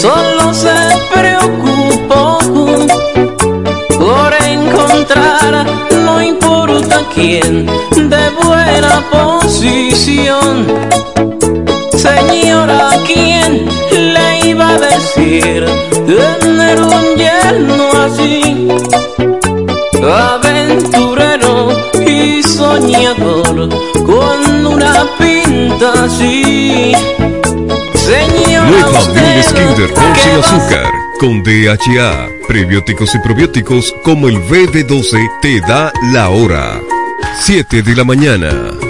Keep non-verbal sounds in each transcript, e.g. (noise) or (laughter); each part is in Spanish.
solo se preocupó por encontrar, no importa quién, de buena posición. Señora, ¿quién le iba a decir tener un yerno así? Aventurero y soñador con una pinta así. Nueva Miles Kinder con sin azúcar, con DHA, prebióticos y probióticos como el BD12 te da la hora. 7 de la mañana.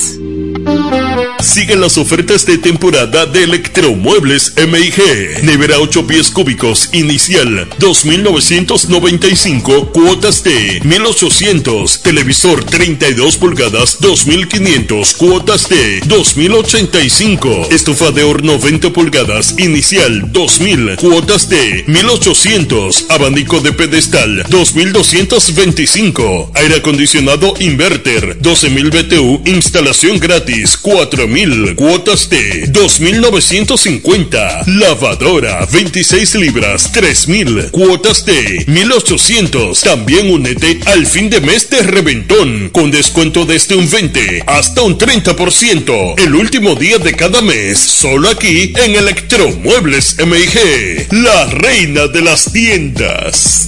Siguen las ofertas de temporada de Electromuebles MIG. Nevera 8 pies cúbicos inicial 2.995 cuotas de 1.800. Televisor 32 pulgadas 2.500 cuotas de 2.085. Estufa de horno 20 pulgadas inicial 2.000 cuotas de 1.800. Abanico de pedestal 2.225. Aire acondicionado inverter 12.000 BTU instalación gratis 4.000 cuotas de 2.950 lavadora 26 libras 3.000 cuotas de 1.800 también únete al fin de mes de reventón con descuento desde un 20 hasta un 30% el último día de cada mes solo aquí en Electromuebles MIG la reina de las tiendas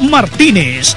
Martínez.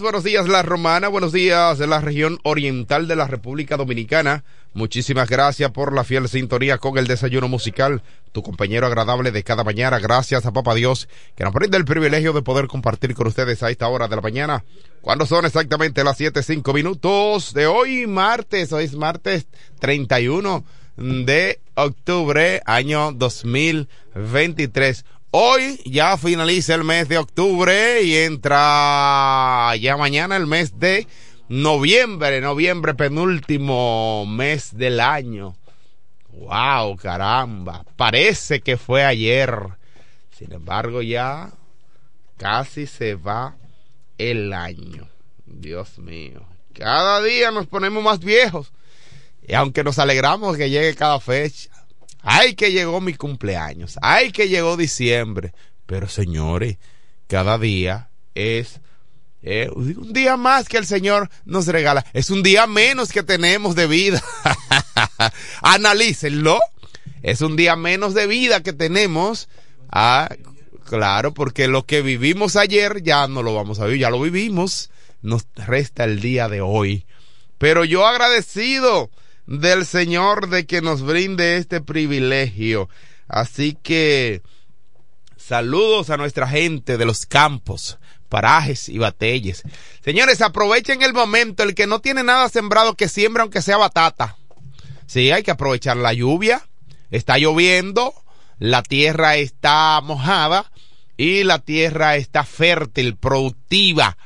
Buenos días La Romana, buenos días de la región oriental de la República Dominicana. Muchísimas gracias por la fiel sintonía con el desayuno musical, tu compañero agradable de cada mañana. Gracias a Papá Dios que nos brinda el privilegio de poder compartir con ustedes a esta hora de la mañana. Cuando son exactamente las siete cinco minutos de hoy, martes, hoy es martes 31 de octubre, año 2023. Hoy ya finaliza el mes de octubre y entra ya mañana el mes de noviembre, noviembre penúltimo mes del año. Wow, caramba, parece que fue ayer. Sin embargo, ya casi se va el año. Dios mío, cada día nos ponemos más viejos. Y aunque nos alegramos que llegue cada fecha, Ay, que llegó mi cumpleaños. Ay, que llegó diciembre. Pero señores, cada día es eh, un día más que el Señor nos regala. Es un día menos que tenemos de vida. (laughs) Analícenlo. Es un día menos de vida que tenemos. Ah, claro, porque lo que vivimos ayer ya no lo vamos a vivir, ya lo vivimos. Nos resta el día de hoy. Pero yo agradecido del Señor de que nos brinde este privilegio. Así que saludos a nuestra gente de los campos, parajes y batelles. Señores, aprovechen el momento, el que no tiene nada sembrado que siembra aunque sea batata. Sí, hay que aprovechar la lluvia. Está lloviendo, la tierra está mojada y la tierra está fértil, productiva.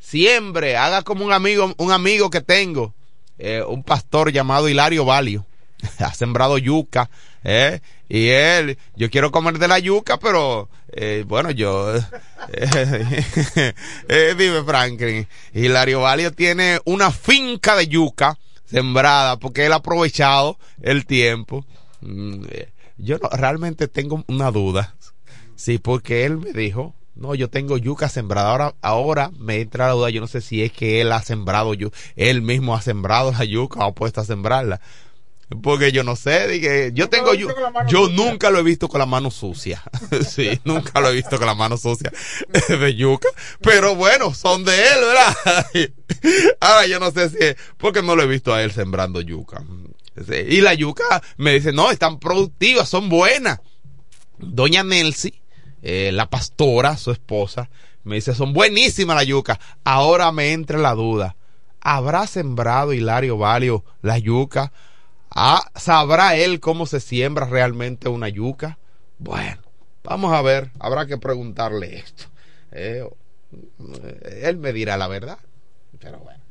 Siembre, haga como un amigo, un amigo que tengo eh, un pastor llamado Hilario Valio. (laughs) ha sembrado yuca, ¿eh? Y él, yo quiero comer de la yuca, pero, eh, bueno, yo, (laughs) eh, (laughs) dime Franklin, Hilario Valio tiene una finca de yuca sembrada porque él ha aprovechado el tiempo. Mm, yo realmente tengo una duda. Sí, porque él me dijo, no, yo tengo yuca sembrada. Ahora, ahora me entra la duda. Yo no sé si es que él ha sembrado yuca. Él mismo ha sembrado la yuca o ha puesto a sembrarla. Porque yo no sé, dije, yo tengo yuca. Yo nunca lo he visto con la mano sucia. (laughs) sí, nunca lo he visto con la mano sucia (laughs) de yuca. Pero bueno, son de él, ¿verdad? (laughs) ahora yo no sé si es porque no lo he visto a él sembrando yuca. y la yuca me dice, no, están productivas, son buenas. Doña Nelsi eh, la pastora, su esposa, me dice, son buenísimas la yuca. Ahora me entra la duda. ¿Habrá sembrado Hilario Valio la yuca? ¿Ah, ¿Sabrá él cómo se siembra realmente una yuca? Bueno, vamos a ver, habrá que preguntarle esto. Eh, él me dirá la verdad. Pero bueno.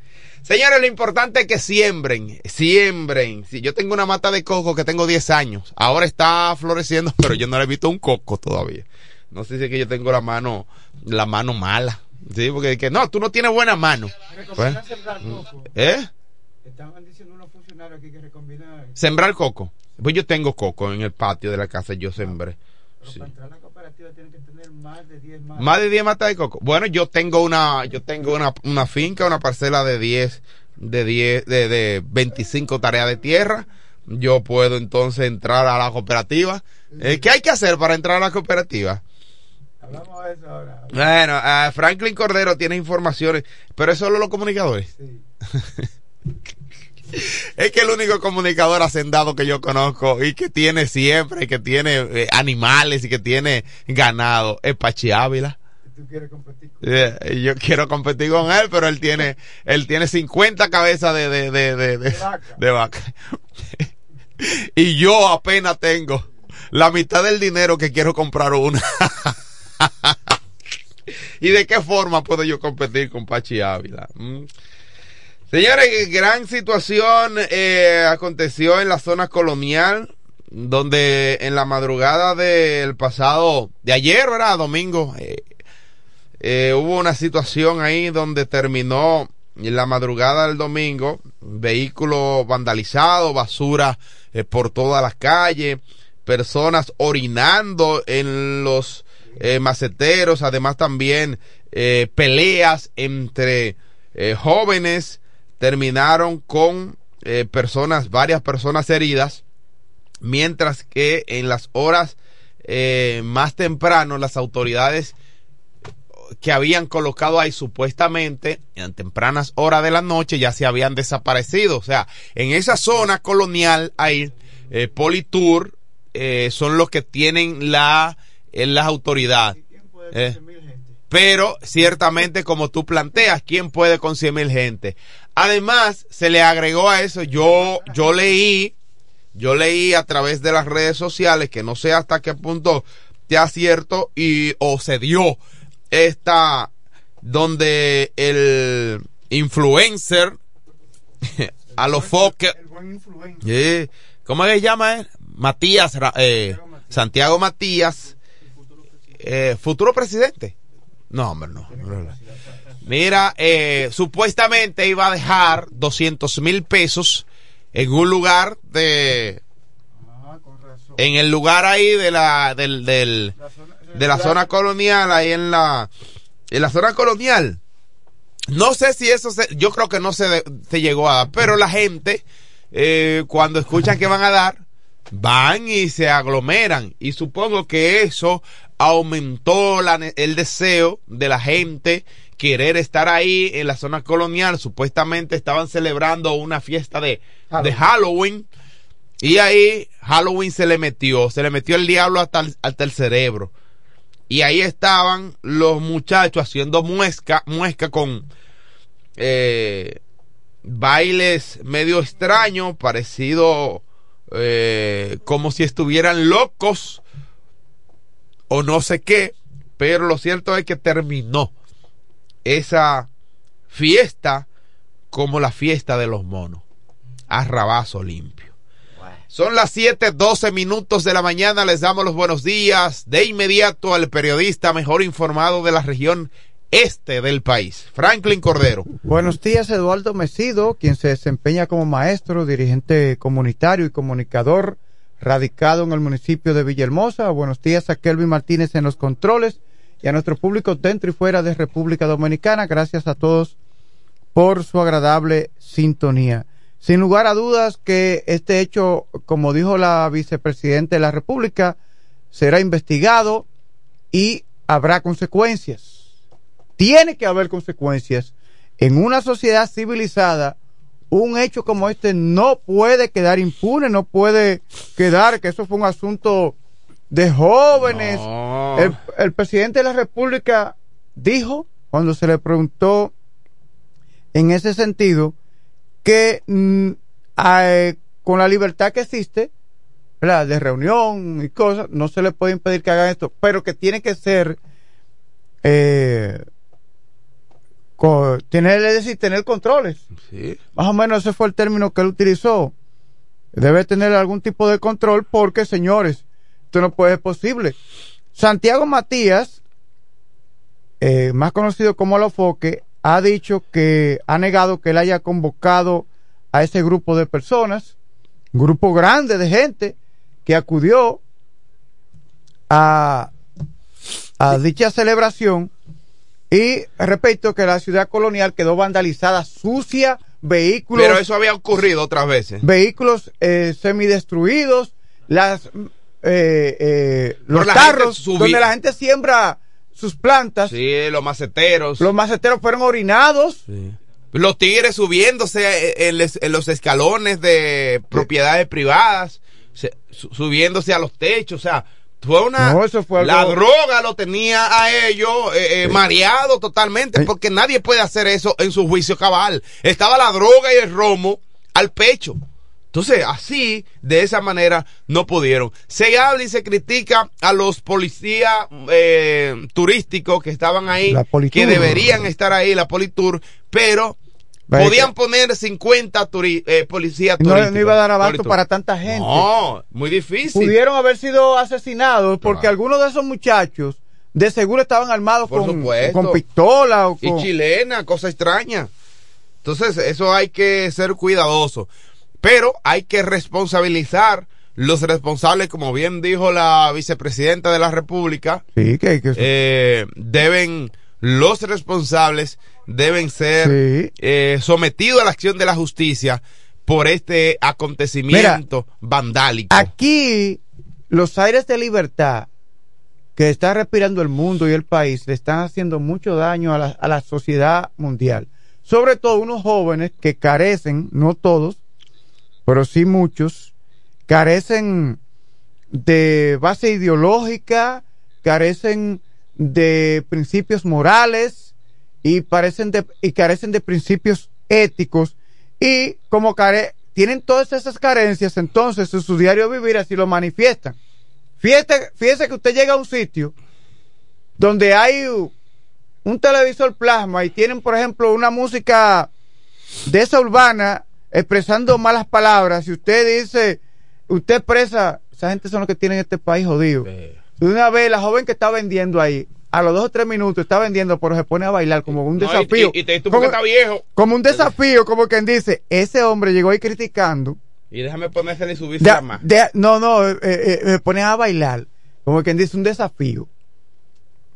Señores, lo importante es que siembren, siembren. Si yo tengo una mata de coco que tengo 10 años, ahora está floreciendo, (laughs) pero yo no le he visto un coco todavía. No sé si es que yo tengo la mano, la mano mala. Sí, porque que no, tú no tienes buena mano. Pues, ¿Eh? Estaban diciendo unos funcionarios aquí que recomiendan sembrar coco. Pues yo tengo coco en el patio de la casa, yo sembré. Pero para entrar a la cooperativa tienen que tener más de 10 matas. Más de 10 matas de coco. Bueno, yo tengo una yo tengo una, una finca, una parcela de 10 de 10 de, de 25 tareas de tierra. Yo puedo entonces entrar a la cooperativa. Eh, ¿Qué hay que hacer para entrar a la cooperativa? Hablamos de eso ahora. Bueno, Franklin Cordero tiene informaciones, pero es solo los comunicadores. Sí. (laughs) es que el único comunicador hacendado que yo conozco y que tiene siempre, que tiene eh, animales y que tiene ganado es Pachi Ávila. ¿Tú quieres competir con él? Eh, yo quiero competir con él, pero él tiene, él tiene 50 cabezas de, de, de, de, de vaca. De vaca. (laughs) y yo apenas tengo la mitad del dinero que quiero comprar una. (laughs) (laughs) ¿Y de qué forma puedo yo competir con Pachi Ávila? Mm. Señores, gran situación eh, aconteció en la zona colonial, donde en la madrugada del pasado, de ayer, ¿verdad? Domingo, eh, eh, hubo una situación ahí donde terminó la madrugada del domingo, vehículo vandalizado, basura por todas las calles, personas orinando en los eh, maceteros, además también eh, peleas entre eh, jóvenes terminaron con personas, varias personas heridas, mientras que en las horas más temprano las autoridades que habían colocado ahí supuestamente en tempranas horas de la noche ya se habían desaparecido. O sea, en esa zona colonial ahí, eh, Politur eh, son los que tienen la, eh, las autoridades. Eh, pero ciertamente como tú planteas, ¿quién puede con 100 mil gente? Además, se le agregó a eso, yo, yo leí, yo leí a través de las redes sociales, que no sé hasta qué punto te cierto y o se dio esta donde el influencer (laughs) a los foques eh, ¿cómo se llama él? Matías eh, Santiago Matías eh, futuro presidente. No hombre no. Mira eh, supuestamente iba a dejar 200 mil pesos en un lugar de en el lugar ahí de la del, del de la zona colonial ahí en la en la zona colonial. No sé si eso se, yo creo que no se, se llegó a dar pero la gente eh, cuando escuchan que van a dar van y se aglomeran. Y supongo que eso aumentó la, el deseo de la gente querer estar ahí en la zona colonial. Supuestamente estaban celebrando una fiesta de, de Halloween. Y ahí Halloween se le metió, se le metió el diablo hasta el, hasta el cerebro. Y ahí estaban los muchachos haciendo muesca, muesca con eh, bailes medio extraños, parecido eh, como si estuvieran locos o no sé qué. Pero lo cierto es que terminó esa fiesta como la fiesta de los monos. A rabazo limpio. Son las 7, 12 minutos de la mañana. Les damos los buenos días de inmediato al periodista mejor informado de la región este del país, Franklin Cordero. Buenos días, Eduardo Mesido, quien se desempeña como maestro, dirigente comunitario y comunicador radicado en el municipio de Villahermosa. Buenos días a Kelvin Martínez en los controles y a nuestro público dentro y fuera de República Dominicana. Gracias a todos por su agradable sintonía. Sin lugar a dudas que este hecho, como dijo la vicepresidenta de la República, será investigado y habrá consecuencias. Tiene que haber consecuencias. En una sociedad civilizada, un hecho como este no puede quedar impune, no puede quedar que eso fue un asunto de jóvenes. No. El, el presidente de la República dijo, cuando se le preguntó en ese sentido, que mm, eh, con la libertad que existe, ¿verdad? de reunión y cosas, no se le puede impedir que hagan esto, pero que tiene que ser, eh, tener, es decir, tener controles. Sí. Más o menos ese fue el término que él utilizó. Debe tener algún tipo de control porque, señores, esto no puede ser posible. Santiago Matías, eh, más conocido como Alofoque, ha dicho que ha negado que él haya convocado a ese grupo de personas, un grupo grande de gente que acudió a, a dicha celebración y repito que la ciudad colonial quedó vandalizada, sucia, vehículos Pero eso había ocurrido otras veces. vehículos eh, semidestruidos, las eh, eh, los carros donde la gente siembra sus plantas, Sí, los maceteros. los maceteros fueron orinados, Los tigres subiéndose en, les- en los escalones de propiedades privadas, se- su- subiéndose a los techos, o sea, fue una... No, eso fue La droga lo tenía a ellos eh, eh, mareado totalmente, porque nadie puede hacer eso en su juicio cabal. Estaba la droga y el romo al pecho. Entonces, así, de esa manera, no pudieron. Se habla y se critica a los policías eh, turísticos que estaban ahí, que deberían estar ahí, la Politur, pero podían poner 50 turi- eh, policías no, turísticos. no iba a dar abasto para tanta gente. No, muy difícil. Pudieron haber sido asesinados porque algunos de esos muchachos de seguro estaban armados Por con, supuesto. con pistola o Y con... chilena, cosa extraña. Entonces, eso hay que ser cuidadoso. Pero hay que responsabilizar los responsables, como bien dijo la vicepresidenta de la República, Sí, que, que- eh, deben, los responsables deben ser Sí. eh, sometidos a la acción de la justicia por este acontecimiento vandálico. Aquí los aires de libertad que está respirando el mundo y el país le están haciendo mucho daño a la, a la sociedad mundial. Sobre todo unos jóvenes que carecen, no todos, pero sí muchos, carecen de base ideológica, carecen de principios morales y, parecen de, y carecen de principios éticos y como care, tienen todas esas carencias, entonces en su diario vivir así lo manifiestan. Fíjese, fíjese que usted llega a un sitio donde hay un televisor plasma y tienen, por ejemplo, una música de esa urbana expresando malas palabras, y usted dice, usted expresa, esa gente son los que tienen este país jodido. De una vez, la joven que está vendiendo ahí, a los dos o tres minutos está vendiendo, pero se pone a bailar como un No, y- desafío. y- y te- tú como, porque está viejo. como un desafío, como quien dice, ese hombre llegó ahí criticando. Y déjame ponerse y subirse De- más. de- no, no, eh, eh, me ponen a bailar, como quien dice, un desafío.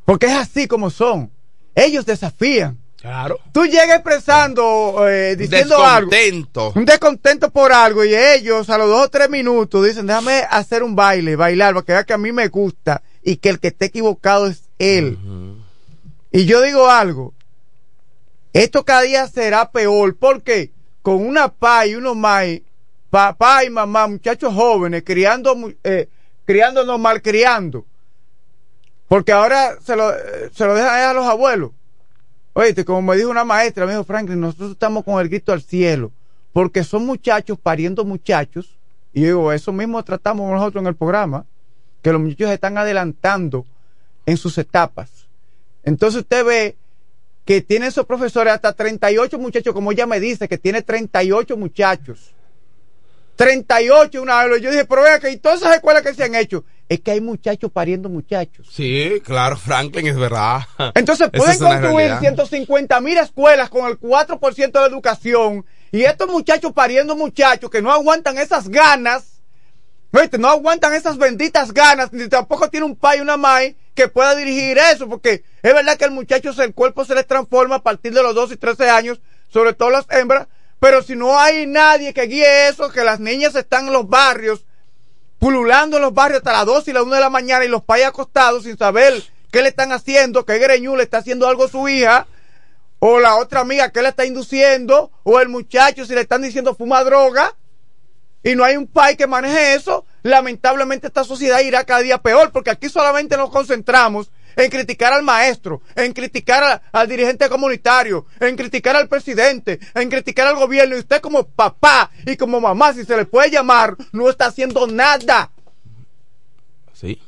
Porque es así como son. Ellos desafían. Claro. Tú llegas expresando, eh, diciendo algo. Descontento. Un descontento por algo y ellos a los dos o tres minutos dicen, déjame hacer un baile, bailar, para que vea que a mí me gusta y que el que esté equivocado es él. Y yo digo algo, esto cada día será peor, porque con una pa y unos mai, papá y mamá, muchachos jóvenes, criando, eh, criándonos mal criando, porque ahora se lo, se lo dejan a los abuelos. Oye, como me dijo una maestra, me dijo Franklin, nosotros estamos con el grito al cielo, porque son muchachos pariendo muchachos, y digo, eso mismo tratamos nosotros en el programa, que los muchachos están adelantando en sus etapas. Entonces usted ve que tiene esos profesores hasta 38 muchachos, como ella me dice, que tiene 38 muchachos. 38 una vez. Yo dije, pero vea que y todas esas escuelas que se han hecho, es que hay muchachos pariendo muchachos. Sí, claro, Franklin, es verdad. Entonces (laughs) pueden es construir realidad. 150 mil escuelas con el 4% de la educación y estos muchachos pariendo muchachos que no aguantan esas ganas, ¿oíste? no aguantan esas benditas ganas, ni tampoco tiene un pai una mai que pueda dirigir eso, porque es verdad que el muchacho, el cuerpo se les transforma a partir de los 12 y 13 años, sobre todo las hembras, pero si no hay nadie que guíe eso, que las niñas están en los barrios, pululando en los barrios hasta las 2 y las 1 de la mañana y los pais acostados sin saber qué le están haciendo, qué greñú le está haciendo algo a su hija, o la otra amiga que le está induciendo, o el muchacho si le están diciendo fuma droga, y no hay un país que maneje eso, lamentablemente esta sociedad irá cada día peor, porque aquí solamente nos concentramos en criticar al maestro, en criticar a- al dirigente comunitario, en criticar al presidente, en criticar al gobierno, y usted como papá y como mamá, si se le puede llamar, no está haciendo nada. Sí.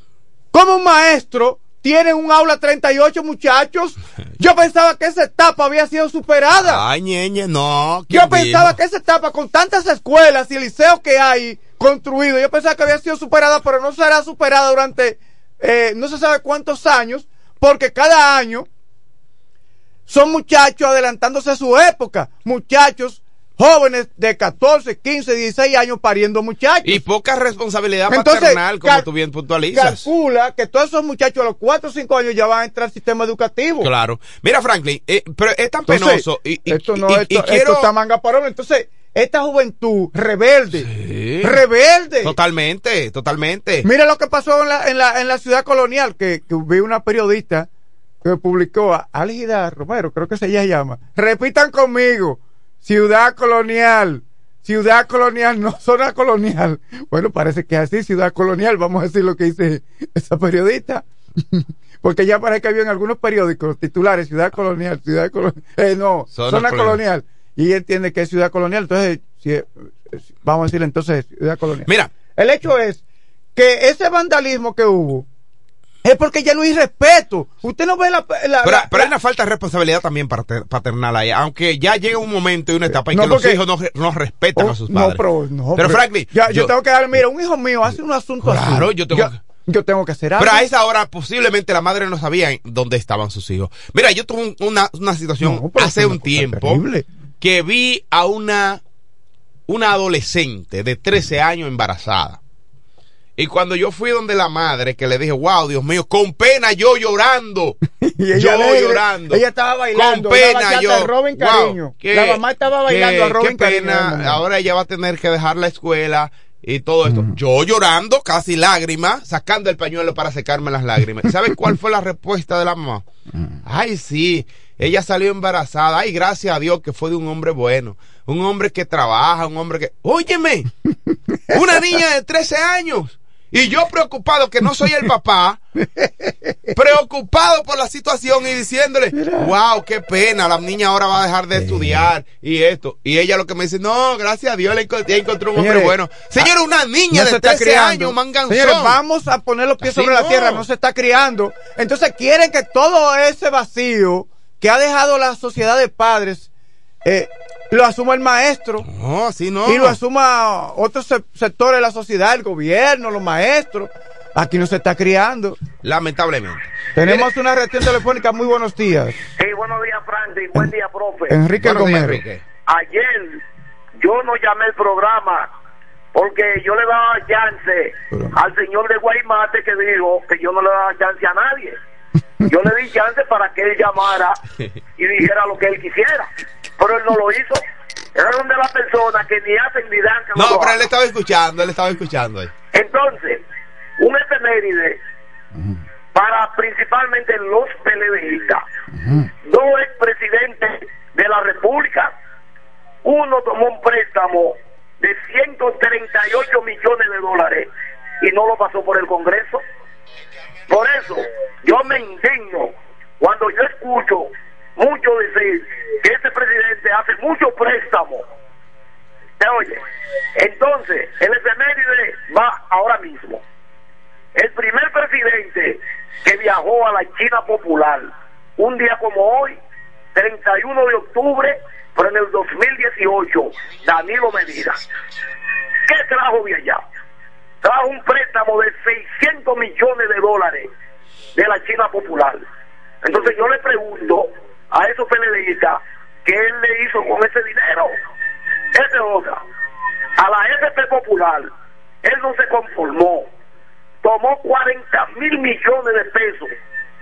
Como un maestro tiene un aula 38 muchachos, yo pensaba que esa etapa había sido superada. Ay, ñeñe, no. Yo ¿quién pensaba que esa etapa, con tantas escuelas y liceos que hay construidos, yo pensaba que había sido superada, pero no será superada durante eh, no se sabe cuántos años, porque cada año son muchachos adelantándose a su época, muchachos jóvenes de 14, 15, 16 años pariendo muchachos. Y poca responsabilidad Entonces, paternal, como tú bien puntualizas. Calcula que todos esos muchachos a los 4 o 5 años ya van a entrar al sistema educativo. Claro. Mira, Franklin, eh, pero es tan Entonces, penoso. Y, y- esto no, y- esto, quiero. esto está manga parón. Entonces, esta juventud rebelde, Sí. rebelde. Totalmente, totalmente. Mira lo que pasó en la, en la, en la ciudad colonial, que, que vi una periodista que publicó, a Álgida Romero, creo que se ella llama. Repitan conmigo, ciudad colonial. Ciudad colonial, no (laughs) zona colonial. Bueno, parece que es así, ciudad colonial. Vamos a decir lo que dice esa periodista. (laughs) Porque ya parece que había en algunos periódicos titulares, ciudad colonial, ciudad colonial. Eh, no, Zona zona, colonial. colonial. Y entiende que es ciudad colonial. Entonces, si- vamos a decirle entonces ciudad colonial. Mira, El hecho es que ese vandalismo que hubo es porque ya no hay respeto. Usted no ve la. la- pero, la- pero hay una falta de responsabilidad también pater- paternal ahí, aunque ya llega un momento y una etapa en No, que los hijos no, no respetan Oh, a sus no, padres. pero, no, Pero, Franklin, ya, yo, yo- tengo que darle, mira, un hijo mío hace un asunto así. Claro, yo tengo que- yo tengo que hacer algo. Pero a esa hora posiblemente la madre no sabía en dónde estaban sus hijos. Mira, yo tuve un- una, una situación No, pero hace un tiempo terrible. que vi a una, una adolescente de 13 años embarazada. Y cuando yo fui donde la madre, que le dije, wow, Dios mío, con pena yo llorando. (laughs) Y ella yo llorando. ella estaba bailando, Con pena yo. Robin wow, Cariño. qué- La mamá estaba bailando qué- a Robin qué Cariño, pena. amor. Ahora ella va a tener que dejar la escuela y todo esto. Yo llorando, casi lágrimas, sacando el pañuelo para secarme las lágrimas. ¿Sabes cuál fue la respuesta de la mamá? Ay, sí, ella salió embarazada. Ay, gracias a Dios que fue de un hombre bueno. Un hombre que trabaja, un hombre que... Óyeme, una niña de 13 años. Y yo preocupado que no soy el papá, (laughs) preocupado por la situación y diciéndole, wow, qué pena, la niña ahora va a dejar de estudiar y esto. Y ella lo que me dice, no, gracias a Dios, le encontró un hombre bueno. Señor, ah, una niña no de está 13 criando. años, manganzón. Señores, vamos a poner los pies Así sobre la tierra, no se está criando. Entonces quieren que todo ese vacío que ha dejado la sociedad de padres eh, lo asuma el maestro. No, así no. Y lo asuma otros se- sectores de la sociedad, el gobierno, los maestros. Aquí no se está criando. Lamentablemente. Tenemos una reacción telefónica. Muy buenos días. Sí, buenos días, Francis. Buen día, profe. Enrique. Enrique. Ayer yo no llamé el programa porque yo le daba chance al señor de Guaymate que dijo que yo no le daba chance a nadie. Yo le di chance para que él llamara y dijera lo que él quisiera. Pero él no lo hizo. Era donde la persona que ni hacen ni dan que No, pero él estaba escuchando, él estaba escuchando ahí. Entonces, un efeméride para principalmente los PLDistas. Dos expresidentes de la República. Uno tomó un préstamo de 138 millones de dólares y no lo pasó por el Congreso. Por eso, yo me indigno cuando yo escucho mucho decir que este presidente hace mucho préstamo. ¿Te oye? Entonces, el efeméride va ahora mismo. El primer presidente que viajó a la China popular, un día como hoy, 31 de octubre, pero en el 2018, Danilo Medina. ¿Qué trajo de allá? Trajo un préstamo de 600 millones de dólares de la China popular. Entonces yo le pregunto a esos PLDistas qué él le hizo con ese dinero. Esa es otra. A la FP Popular, él no se conformó. Tomó 40 mil millones de pesos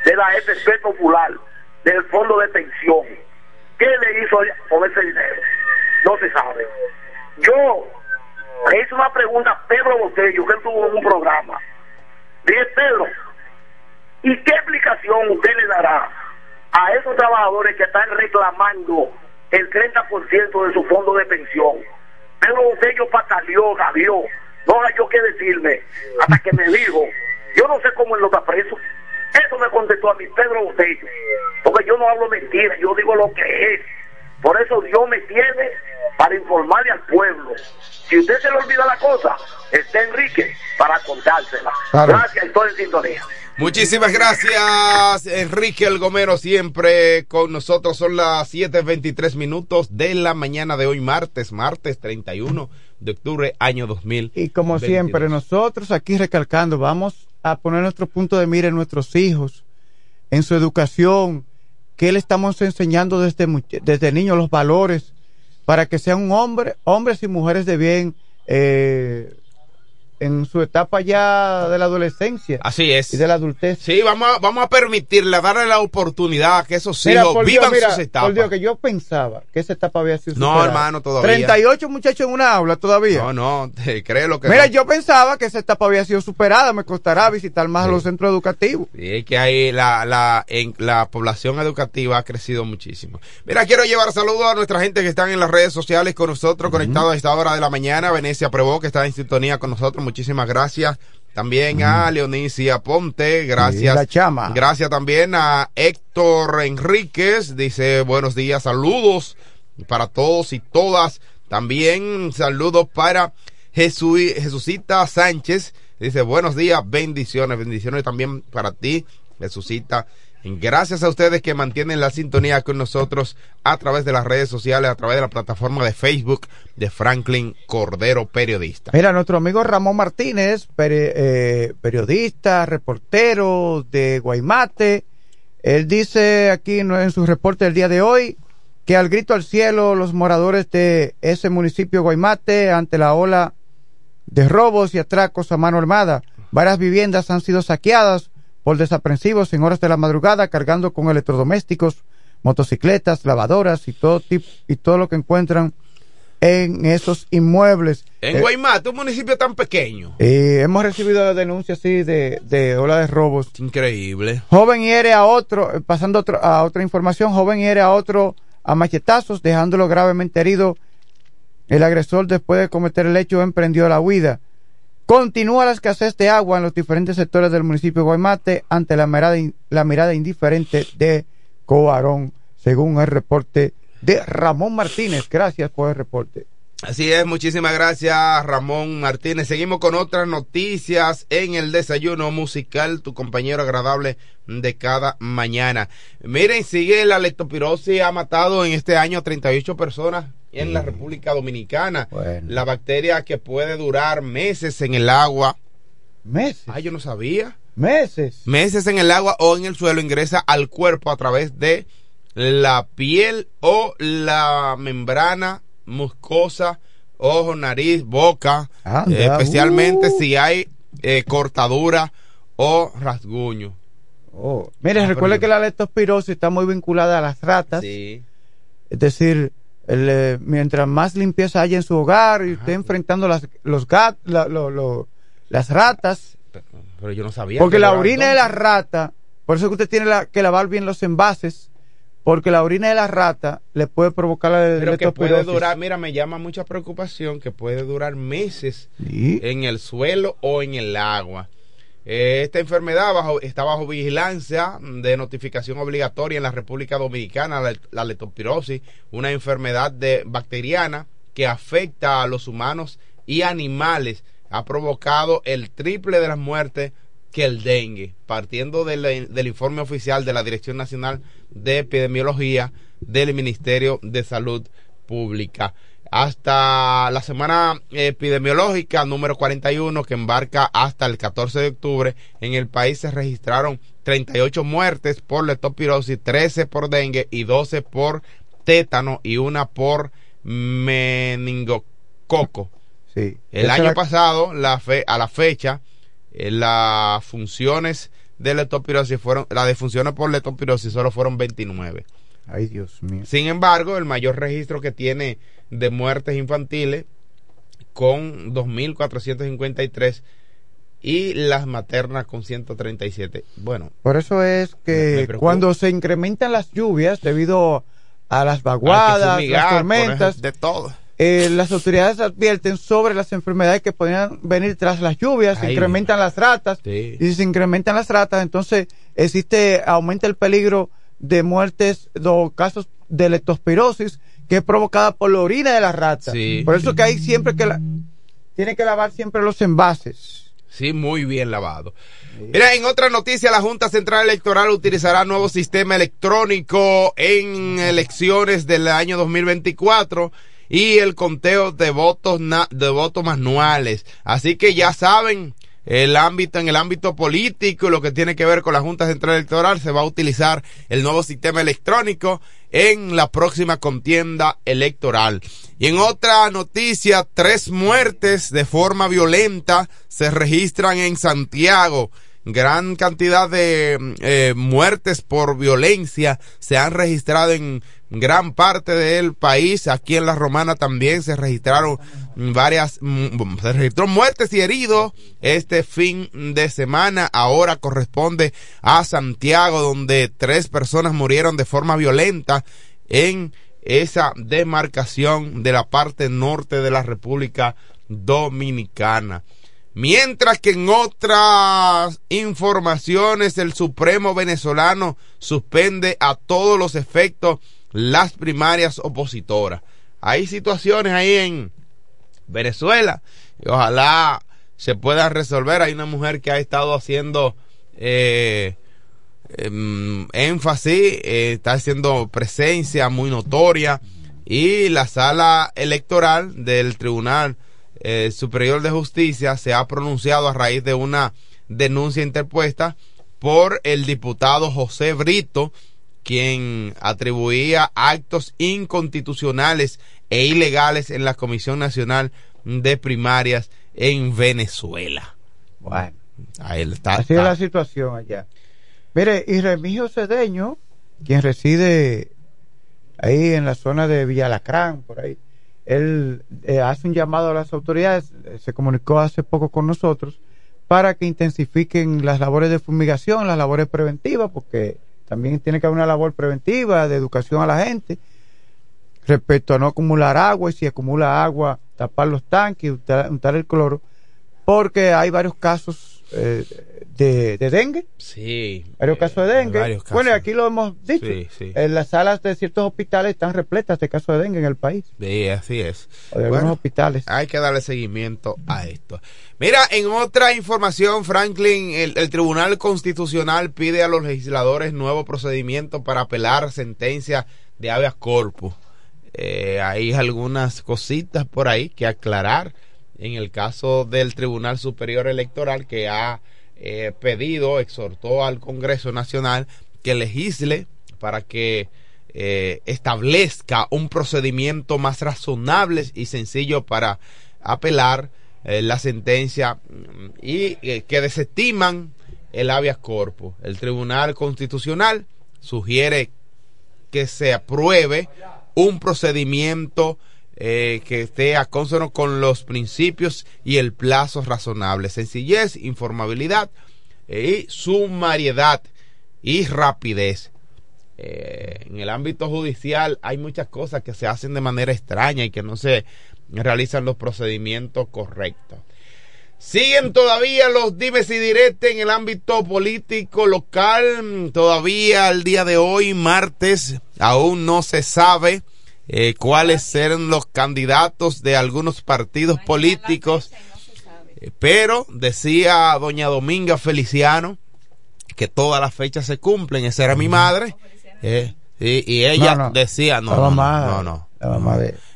de la FP Popular, del fondo de pensión. ¿Qué le hizo con ese dinero? No se sabe. Yo le hice una pregunta a Pedro Botello, que él tuvo en un programa. Dije, Pedro, ¿y qué explicación usted le dará a esos trabajadores que están reclamando el 30% de su fondo de pensión? Pedro Botello pataleó, gavió, no halló qué decirme, hasta que me (laughs) dijo, yo no sé cómo él no está preso. Eso me contestó a mí Pedro Botello, porque yo no hablo mentira, yo digo lo que es. Por eso Dios me tiene para informarle al pueblo. Si usted se le olvida la cosa, está Enrique para contársela. Claro. Gracias, estoy en sintonía. Muchísimas gracias, Enrique El Gomero, siempre con nosotros. Son las 7:23 minutos de la mañana de hoy, martes, martes 31 de octubre, año 2000. Y como siempre, nosotros aquí recalcando, vamos a poner nuestro punto de mira en nuestros hijos, en su educación, que le estamos enseñando desde, desde niños los valores para que sean un hombre, hombres y mujeres de bien eh, en su etapa ya de la adolescencia Así es. y de la adultez. Sí, vamos a, vamos a permitirle, darle la oportunidad a que esos Mira, hijos Dios, vivan mira, sus etapas. por Dios, que yo pensaba que esa etapa había sido No, superada. hermano, todavía. 38 muchachos en una aula todavía. No, no, te- créelo que Mira, no. yo pensaba que esa etapa había sido superada. Me costará visitar más los centros educativos. Sí, es que ahí la, la, en, la población educativa ha crecido muchísimo. Mira, quiero llevar saludos a nuestra gente que están en las redes sociales con nosotros, conectados a esta hora de la mañana. Venecia Prevó, que está en sintonía con nosotros. Muchísimas gracias. También a Leonicia Ponte, gracias. la chama. Gracias también a Héctor Enríquez, dice buenos días, saludos para todos y todas. También saludos para Jesús, Jesucita Sánchez, dice buenos días, bendiciones, bendiciones también para ti, Jesucita. Gracias a ustedes que mantienen la sintonía con nosotros a través de las redes sociales, a través de la plataforma de Facebook de Franklin Cordero Periodista. Mira, nuestro amigo Ramón Martínez, eh, periodista, reportero de Guaymate, él dice aquí en su reporte del día de hoy que al grito al cielo los moradores de ese municipio Guaymate ante la ola de robos y atracos a mano armada. Varias viviendas han sido saqueadas por desaprensivos en horas de la madrugada cargando con electrodomésticos, motocicletas, lavadoras y todo tipo y todo lo que encuentran en esos inmuebles. En Eh, Guaymate, un municipio tan pequeño. eh, hemos recibido denuncias así de, de ola de robos. Increíble. Joven hiere a otro, eh, pasando otro- a otra información, joven hiere a otro a machetazos, dejándolo gravemente herido. El agresor, después de cometer el hecho, emprendió la huida. Continúa la escasez de agua en los diferentes sectores del municipio de Guaymate ante la mirada, la mirada indiferente de Coarón, según el reporte de Ramón Martínez. Gracias por el reporte. Así es, muchísimas gracias Ramón Martínez. Seguimos con otras noticias en el desayuno musical, tu compañero agradable de cada mañana. Miren, sigue la leptospirosis, ha matado en este año 38 personas en la República Dominicana. La bacteria que puede durar meses en el agua. ¿Meses? Ah, yo no sabía. Meses. Meses en el agua o en el suelo ingresa al cuerpo a través de la piel o la membrana mucosa, ojo, nariz, boca, Anda, eh, especialmente uh. si hay eh, cortadura o rasguño. Oh. Mire, Ah, recuerde que la leptospirosis está muy vinculada a las ratas. Sí. Es decir, el, eh, mientras más limpieza haya en su hogar y usted enfrentando las, los gat, la- lo- lo- las ratas, Pero yo no sabía. porque que la orina de la rata, por eso que usted tiene la- que lavar bien los envases, porque la orina de la rata le puede provocar la Pero que puede durar, mira, me llama mucha preocupación que puede durar meses Sí. en el suelo o en el agua. Eh, esta enfermedad bajo- está bajo vigilancia de notificación obligatoria en la República Dominicana, la, la una enfermedad de, bacteriana que afecta a los humanos y animales. Ha provocado el triple de las muertes que el dengue, partiendo del informe oficial de la Dirección Nacional de Epidemiología del Ministerio de Salud Pública. Hasta la semana epidemiológica número 41, que embarca hasta el 14 de octubre, en el país se registraron 38 muertes por leptospirosis, 13 por dengue y 12 por tétano y una por meningococo. Sí. El año la- pasado, la fe, a la fecha, eh, las funciones de leptospirosis fueron, las defunciones por leptospirosis solo fueron 29. Ay, Dios mío. Sin embargo, el mayor registro que tiene de muertes infantiles con 2.453 y las maternas con 137. Bueno, Por eso es que cuando se incrementan las lluvias debido a las vaguadas, fumigar, las tormentas, de todo. eh, las autoridades advierten sobre las enfermedades que podrían venir tras las lluvias, se incrementan las ratas, Sí. y si se incrementan las ratas, entonces existe, aumenta el peligro de muertes, de casos de leptospirosis, que es provocada por la orina de las ratas. Sí. Por eso que hay siempre que la, tiene que lavar siempre los envases. Sí, muy bien lavado. Mira, en otra noticia, la Junta Central Electoral utilizará nuevo sistema electrónico en elecciones del año 2024 y el conteo de votos na- de votos manuales. Así que ya saben, el ámbito en el ámbito político y lo que tiene que ver con la Junta Central Electoral se va a utilizar el nuevo sistema electrónico en la próxima contienda electoral. Y en otra noticia, tres muertes de forma violenta se registran en Santiago. Gran cantidad de eh, muertes por violencia se han registrado en gran parte del país. Aquí en la Romana también se registraron varias, mm, se registró muertes y heridos este fin de semana. Ahora corresponde a Santiago, donde tres personas murieron de forma violenta en esa demarcación de la parte norte de la República Dominicana. Mientras que en otras informaciones el Supremo venezolano suspende a todos los efectos las primarias opositoras. Hay situaciones ahí en Venezuela y ojalá se pueda resolver. Hay una mujer que ha estado haciendo eh, em, énfasis, eh, está haciendo presencia muy notoria y la sala electoral del Tribunal eh, Superior de Justicia se ha pronunciado a raíz de una denuncia interpuesta por el diputado José Brito, quien atribuía actos inconstitucionales e ilegales en la Comisión Nacional de Primarias en Venezuela. Bueno. Ahí está. Así es la situación allá. Mire, y Remigio Cedeño, quien reside ahí en la zona de Villalacrán, por ahí, él eh, hace un llamado a las autoridades, eh, se comunicó hace poco con nosotros, para que intensifiquen las labores de fumigación, las labores preventivas, porque también tiene que haber una labor preventiva de educación a la gente respecto a no acumular agua y si acumula agua, tapar los tanques, untar, untar el cloro, porque hay varios casos eh, de, de dengue. Sí. Varios casos de dengue. casos. Bueno, y aquí lo hemos dicho. Sí, sí. En las salas de ciertos hospitales están repletas de casos de dengue en el país. Sí, así es. O de algunos hospitales. Hay que darle seguimiento a esto. Mira, en otra información, Franklin, el, Tribunal Constitucional pide a los legisladores nuevo procedimiento para apelar sentencias de habeas corpus. Eh, hay algunas cositas por ahí que aclarar en el caso del Tribunal Superior Electoral que ha eh, pedido, exhortó al Congreso Nacional que legisle para que eh, establezca un procedimiento más razonable y sencillo para apelar eh, la sentencia y eh, que desestiman el habeas corpus. El Tribunal Constitucional sugiere que se apruebe un procedimiento eh, que esté a consono con los principios y el plazo razonable, sencillez, informabilidad y sumariedad y rapidez. En el ámbito judicial hay muchas cosas que se hacen de manera extraña y que no se realizan los procedimientos correctos. Siguen todavía los dimes y diretes en el ámbito político local. Todavía al día de hoy, martes, aún no se sabe eh, cuáles serán los candidatos de algunos partidos políticos. Pero decía doña Dominga Feliciano que todas las fechas se cumplen. Esa era mi madre. Eh, y, y ella No, no. decía, no, no, no, mamá- no, no.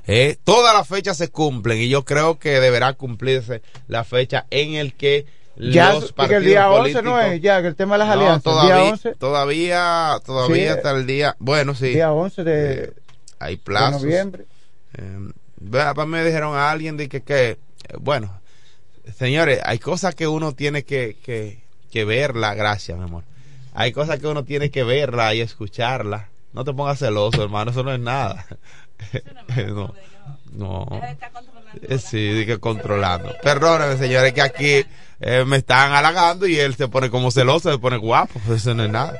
De- Eh, todas las fechas se cumplen y yo creo que deberá cumplirse la fecha en el que Ya, los partidos el día 11 políticos no es, ya, que el tema de las No, alianzas. todavía, el día 11, todavía, todavía Sí, hasta el día, bueno, sí, día 11 de, hay de plazos. noviembre. Eh, me dijeron a alguien de que, que, eh, bueno, señores, hay cosas que uno tiene que, que, que verla, gracias, mi amor. Hay cosas que uno tiene que verla y escucharla. No te pongas celoso, hermano, eso no es nada. (laughs) no, no. Eh, Sí, di que controlando. (laughs) Perdóname, señores, que aquí eh, me están halagando y él se pone como celoso, se pone guapo. (laughs) Eso no es nada.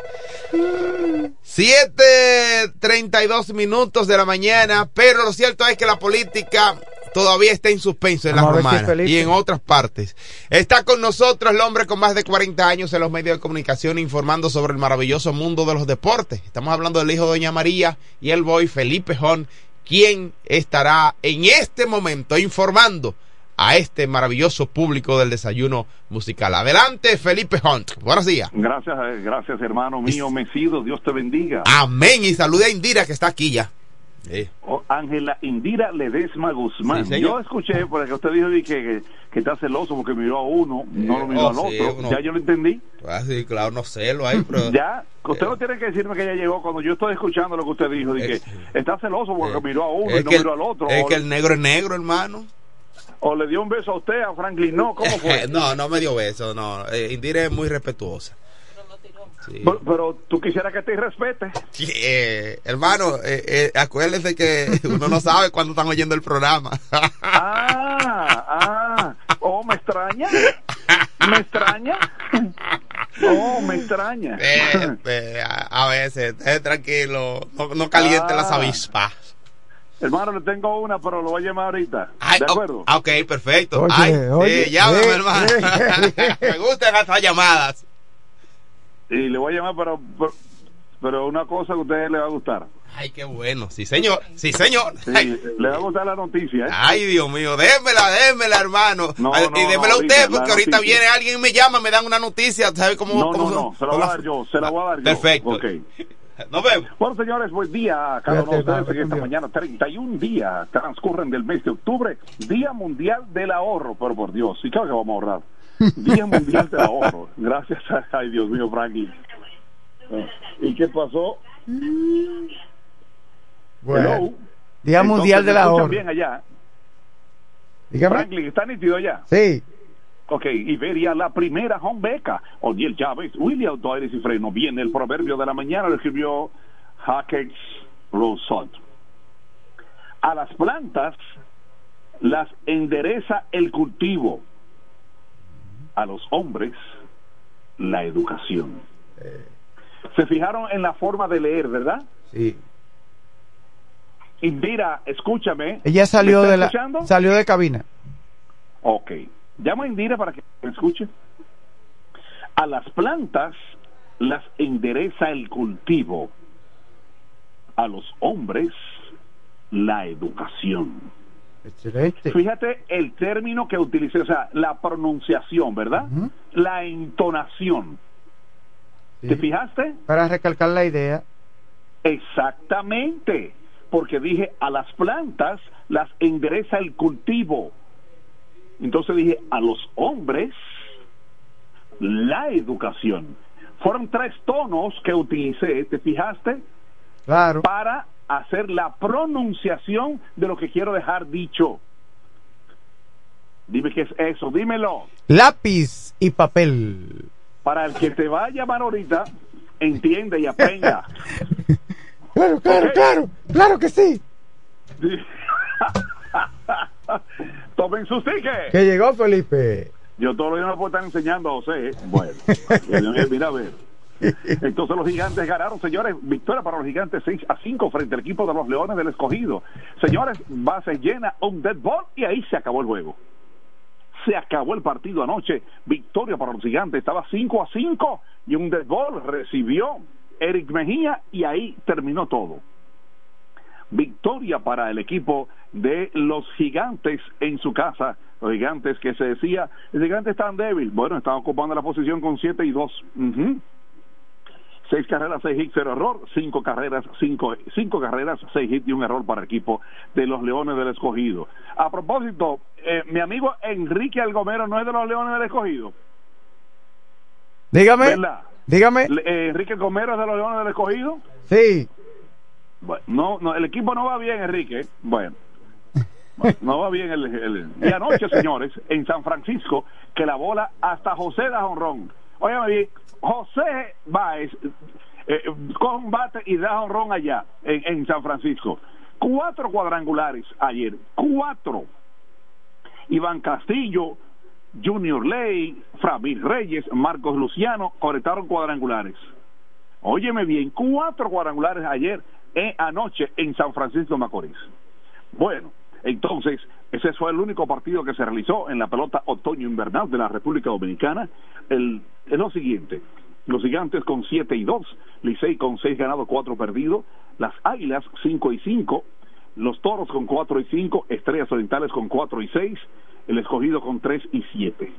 7.32 minutos de la mañana, pero lo cierto es que la política todavía está en suspenso en la Vamos si Felipe- y en otras partes. Está con nosotros el hombre con más de 40 años en los medios de comunicación informando sobre el maravilloso mundo de los deportes. Estamos hablando del hijo de Doña María y el boy Felipe Jón, quien estará en este momento informando a este maravilloso público del desayuno musical. Adelante, Felipe Hunt. Buenos días. Gracias, eh, gracias hermano mío, Mesido, Dios te bendiga. Amén. Y salude a Indira que está aquí ya. Sí. Ángela Indira Ledesma Guzmán. Sí, yo escuché, porque usted dijo di que, que, que está celoso porque miró a uno, no lo miró oh, al otro. uno- Ya yo lo entendí. Ah, sí, claro, no sé, lo hay, pero... (laughs) Ya, usted no tiene que decirme que ya llegó cuando yo estoy escuchando lo que usted dijo, de que Es- está celoso porque Eh, miró a uno y no que, miró al otro. es o, que el negro es negro, hermano. o le dio un beso a usted, a Franklin, no, ¿cómo fue? (laughs) no, no me dio beso, no. Eh, Indira es muy respetuosa. Sí. pero, pero tú quisieras que te respete. Sí, eh, hermano, eh, eh, acuérdense que uno no sabe cuándo están oyendo el programa. (laughs) Ah, ah, oh, me extraña, me extraña, oh, me extraña. Eh, eh, a, a veces, eh, tranquilo, no, no caliente Ah. las avispas. Hermano, le tengo una, pero lo voy a llamar ahorita. Ay, ¿De acuerdo? ah, ok, perfecto. Oye, Ay, oye, sí, llámame, eh, hermano. eh. (laughs) Me gustan estas llamadas. Y le voy a llamar, pero, pero, pero una cosa que a usted le va a gustar. Ay, qué bueno. Sí, señor. Sí, señor. Sí, le va a gustar la noticia, ¿eh? ay, Dios mío. Démela, démela, hermano. No, Ay, no, y démela no, usted, ahorita, porque ahorita noticia. viene alguien y me llama, me dan una noticia. ¿Sabe cómo? No, cómo no, son- no, se la voy a dar yo, se la voy a dar yo. Perfecto. Nos vemos. Bueno, señores, buen día a cada uno de ustedes en esta mañana. 31 días transcurren del mes de octubre, Día Mundial del Ahorro, pero por Dios, sí, claro que vamos a ahorrar. Día Mundial del Ahorro. Gracias a, ay Dios mío, Franklin. ¿Y qué pasó? Bueno, Hello. Día Entonces, Mundial ¿me del Ahorro. bien allá. Dígame. Franklin, ¿está nítido allá? Sí. Ok, Iberia, la primera home beca. Odiel Chávez, William Doires y Freno. Viene el proverbio de la mañana, lo escribió Hackett Rousseau. A las plantas las endereza el cultivo. A los hombres la educación. Se fijaron en la forma de leer, ¿verdad? Sí. Indira, escúchame. Ella salió ¿Me está de la escuchando? salió de cabina. Ok. Llamo a Indira para que me escuche. A las plantas las endereza el cultivo. A los hombres la educación. Excelente. Fíjate el término que utilicé, o sea, la pronunciación, ¿verdad? La entonación. ¿Te fijaste? Para recalcar la idea. Exactamente, porque dije a las plantas las endereza el cultivo. Entonces dije a los hombres la educación. Fueron tres tonos que utilicé, ¿te fijaste? Claro. Para hacer la pronunciación de lo que quiero dejar dicho. Dime qué es eso, dímelo. Lápiz y papel. Para el que te va a llamar ahorita, entiende y aprenda. (laughs) Claro, claro, claro. Claro que sí. (laughs) Tomen sus tickets. Que llegó Felipe. Yo todos los días no puedo estar enseñando a José. ¿eh? Bueno, (laughs) mira, mira a ver. (laughs) Entonces los gigantes ganaron, señores. Victoria para los gigantes 6 a 5 frente al equipo de los Leones del Escogido. Señores, base llena, un dead ball y ahí se acabó el juego. Se acabó el partido anoche. Victoria para los gigantes. Estaba 5 a 5 y un dead ball recibió Eric Mejía y ahí terminó todo. Victoria para el equipo de los gigantes en su casa. Los gigantes que se decía, los gigantes están débil. Bueno, están ocupando la posición con 7 y 2. Seis carreras, seis hits, cero error. Cinco carreras, cinco, cinco carreras, seis hits y un error para el equipo de los Leones del Escogido. A propósito, eh, mi amigo Enrique Algomero no es de los Leones del Escogido. Dígame. ¿Verdad? Dígame. Eh, Enrique Algomero es de los Leones del Escogido. Sí. Bueno, no, no, el equipo no va bien, Enrique. Bueno, (laughs) no va bien el, el- Y anoche, señores, en San Francisco, que la bola hasta José da honrón. Óyame bien, José Báez eh, con un bate y da honrón allá, en, en San Francisco. Cuatro cuadrangulares ayer, cuatro. Iván Castillo, Junior Ley, Framil Reyes, Marcos Luciano conectaron cuadrangulares. Óyeme bien, cuatro cuadrangulares ayer, eh, anoche en San Francisco Macorís. Bueno, entonces, ese fue el único partido que se realizó en la pelota otoño-invernal de la República Dominicana. El, es lo siguiente, los gigantes con 7 y 2, Licey con 6 ganados, 4 perdidos, las Águilas 5 y 5, los Toros con 4 y 5, Estrellas Orientales con 4 y 6, el Escogido con 3 y 7.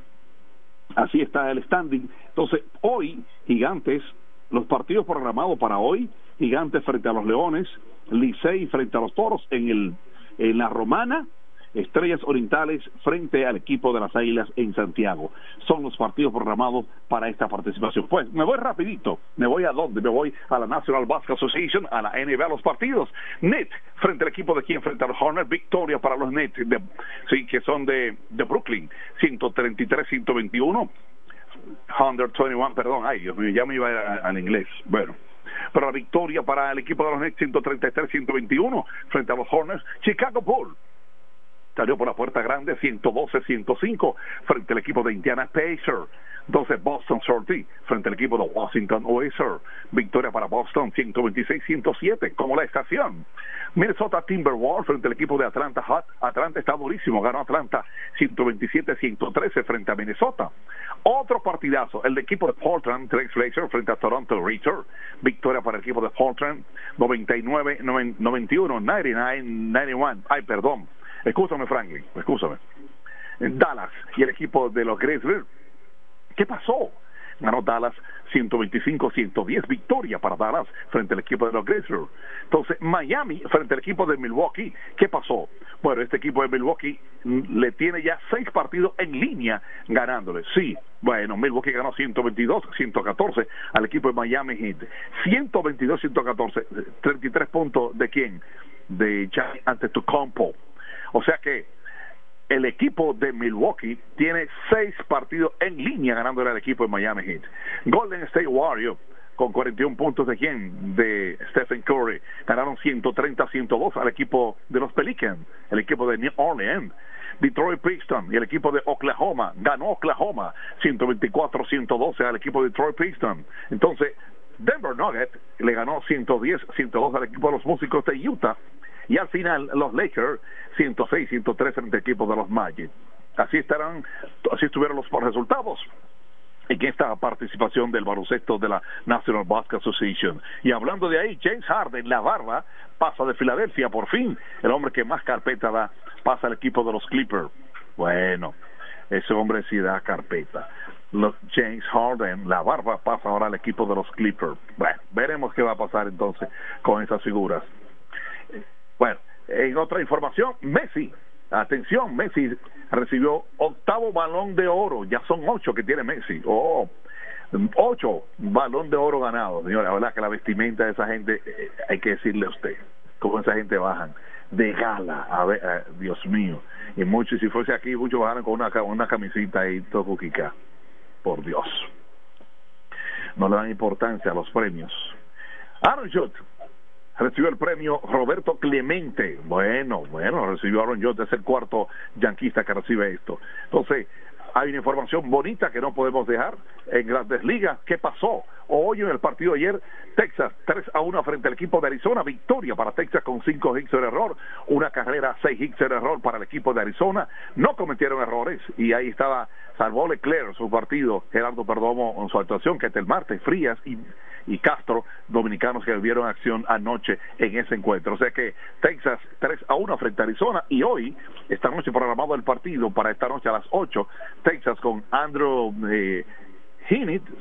Así está el standing. Entonces, hoy, Gigantes, los partidos programados para hoy, Gigantes frente a los Leones, Licey frente a los Toros en, el, en la Romana, Estrellas Orientales frente al equipo de las Águilas en Santiago. Son los partidos programados para esta participación. Pues me voy rapidito. ¿Me voy a dónde? Me voy a la National Basketball Association, a la NBA, los partidos. Net frente al equipo de quien frente a los Hornets. Victoria para los Nets, sí, que son de, de Brooklyn. 133-121. 121, perdón, ay Dios mío, ya me iba al inglés. Bueno, pero la victoria para el equipo de los Nets 133-121 frente a los Hornets. Chicago Bull salió por la puerta grande 112-105 frente al equipo de Indiana Pacers. 12 Boston Sortie frente al equipo de Washington Wizards. Victoria para Boston 126-107 como la estación. Minnesota Timberwolves frente al equipo de Atlanta Hot. Atlanta está durísimo, ganó Atlanta 127-113 frente a Minnesota. Otro partidazo, el de equipo de Portland, Trace Blazer frente a Toronto Raptors. Victoria para el equipo de Portland 99-91, 99-91. Ay, perdón. Escúchame, Franklin, escúchame. Dallas y el equipo de los Grizzlies. ¿Qué pasó? Ganó Dallas 125-110, victoria para Dallas frente al equipo de los Grizzlies. Entonces, Miami frente al equipo de Milwaukee, ¿qué pasó? Bueno, este equipo de Milwaukee mm, le tiene ya seis partidos en línea ganándole. Sí, bueno, Milwaukee ganó 122-114 al equipo de Miami Heat. 122-114, 33 puntos de quién? De Giannis Antetokounmpo. O sea que el equipo de Milwaukee tiene seis partidos en línea ganándole al equipo de Miami Heat. Golden State Warriors con 41 puntos de quién? De Stephen Curry. Ganaron 130-102 al equipo de los Pelicans, el equipo de New Orleans. Detroit Pistons y el equipo de Oklahoma. Ganó Oklahoma 124-112 al equipo de Detroit Pistons. Entonces, Denver Nuggets le ganó 110-102 al equipo de los músicos de Utah. Y al final, los Lakers 106-103 frente al equipo de los Magic. Así estarán, así estuvieron los resultados en esta participación del baloncesto de la National Basketball Association. Y hablando de ahí, James Harden, la barba, pasa de Filadelfia por fin. El hombre que más carpeta da, pasa al equipo de los Clippers. Bueno, ese hombre sí da carpeta. Los James Harden, la barba, pasa ahora al equipo de los Clippers. Bueno, veremos qué va a pasar entonces con esas figuras. Bueno, en otra información, Messi Atención, Messi recibió octavo balón de oro, ya son ocho que tiene Messi. Oh, ocho balón de oro ganados, señora. La verdad que la vestimenta de esa gente, eh, hay que decirle a usted, cómo esa gente bajan de gala, a ver, eh, Dios mío. Y muchos, si fuese aquí, muchos bajan con una, una camisita y todo Por Dios. No le dan importancia a los premios. Aaron Judge recibió el premio Roberto Clemente. Bueno, bueno, recibió Aaron Jones, es el cuarto yanquista que recibe esto. Entonces, hay una información bonita que no podemos dejar en Grandes Ligas. ¿Qué pasó? Hoy en el partido de ayer, Texas 3 a 1 frente al equipo de Arizona. Victoria para Texas con 5 hits de error. Una carrera, 6 hits de error para el equipo de Arizona. No cometieron errores y ahí estaba, salvó Leclerc su partido, Gerardo Perdomo en su actuación, que es el martes, Frías y y Castro, dominicanos que vieron acción anoche en ese encuentro. O sea que Texas 3 a 1 frente a Arizona y hoy, esta noche programado el partido para esta noche a las 8, Texas con Andrew eh,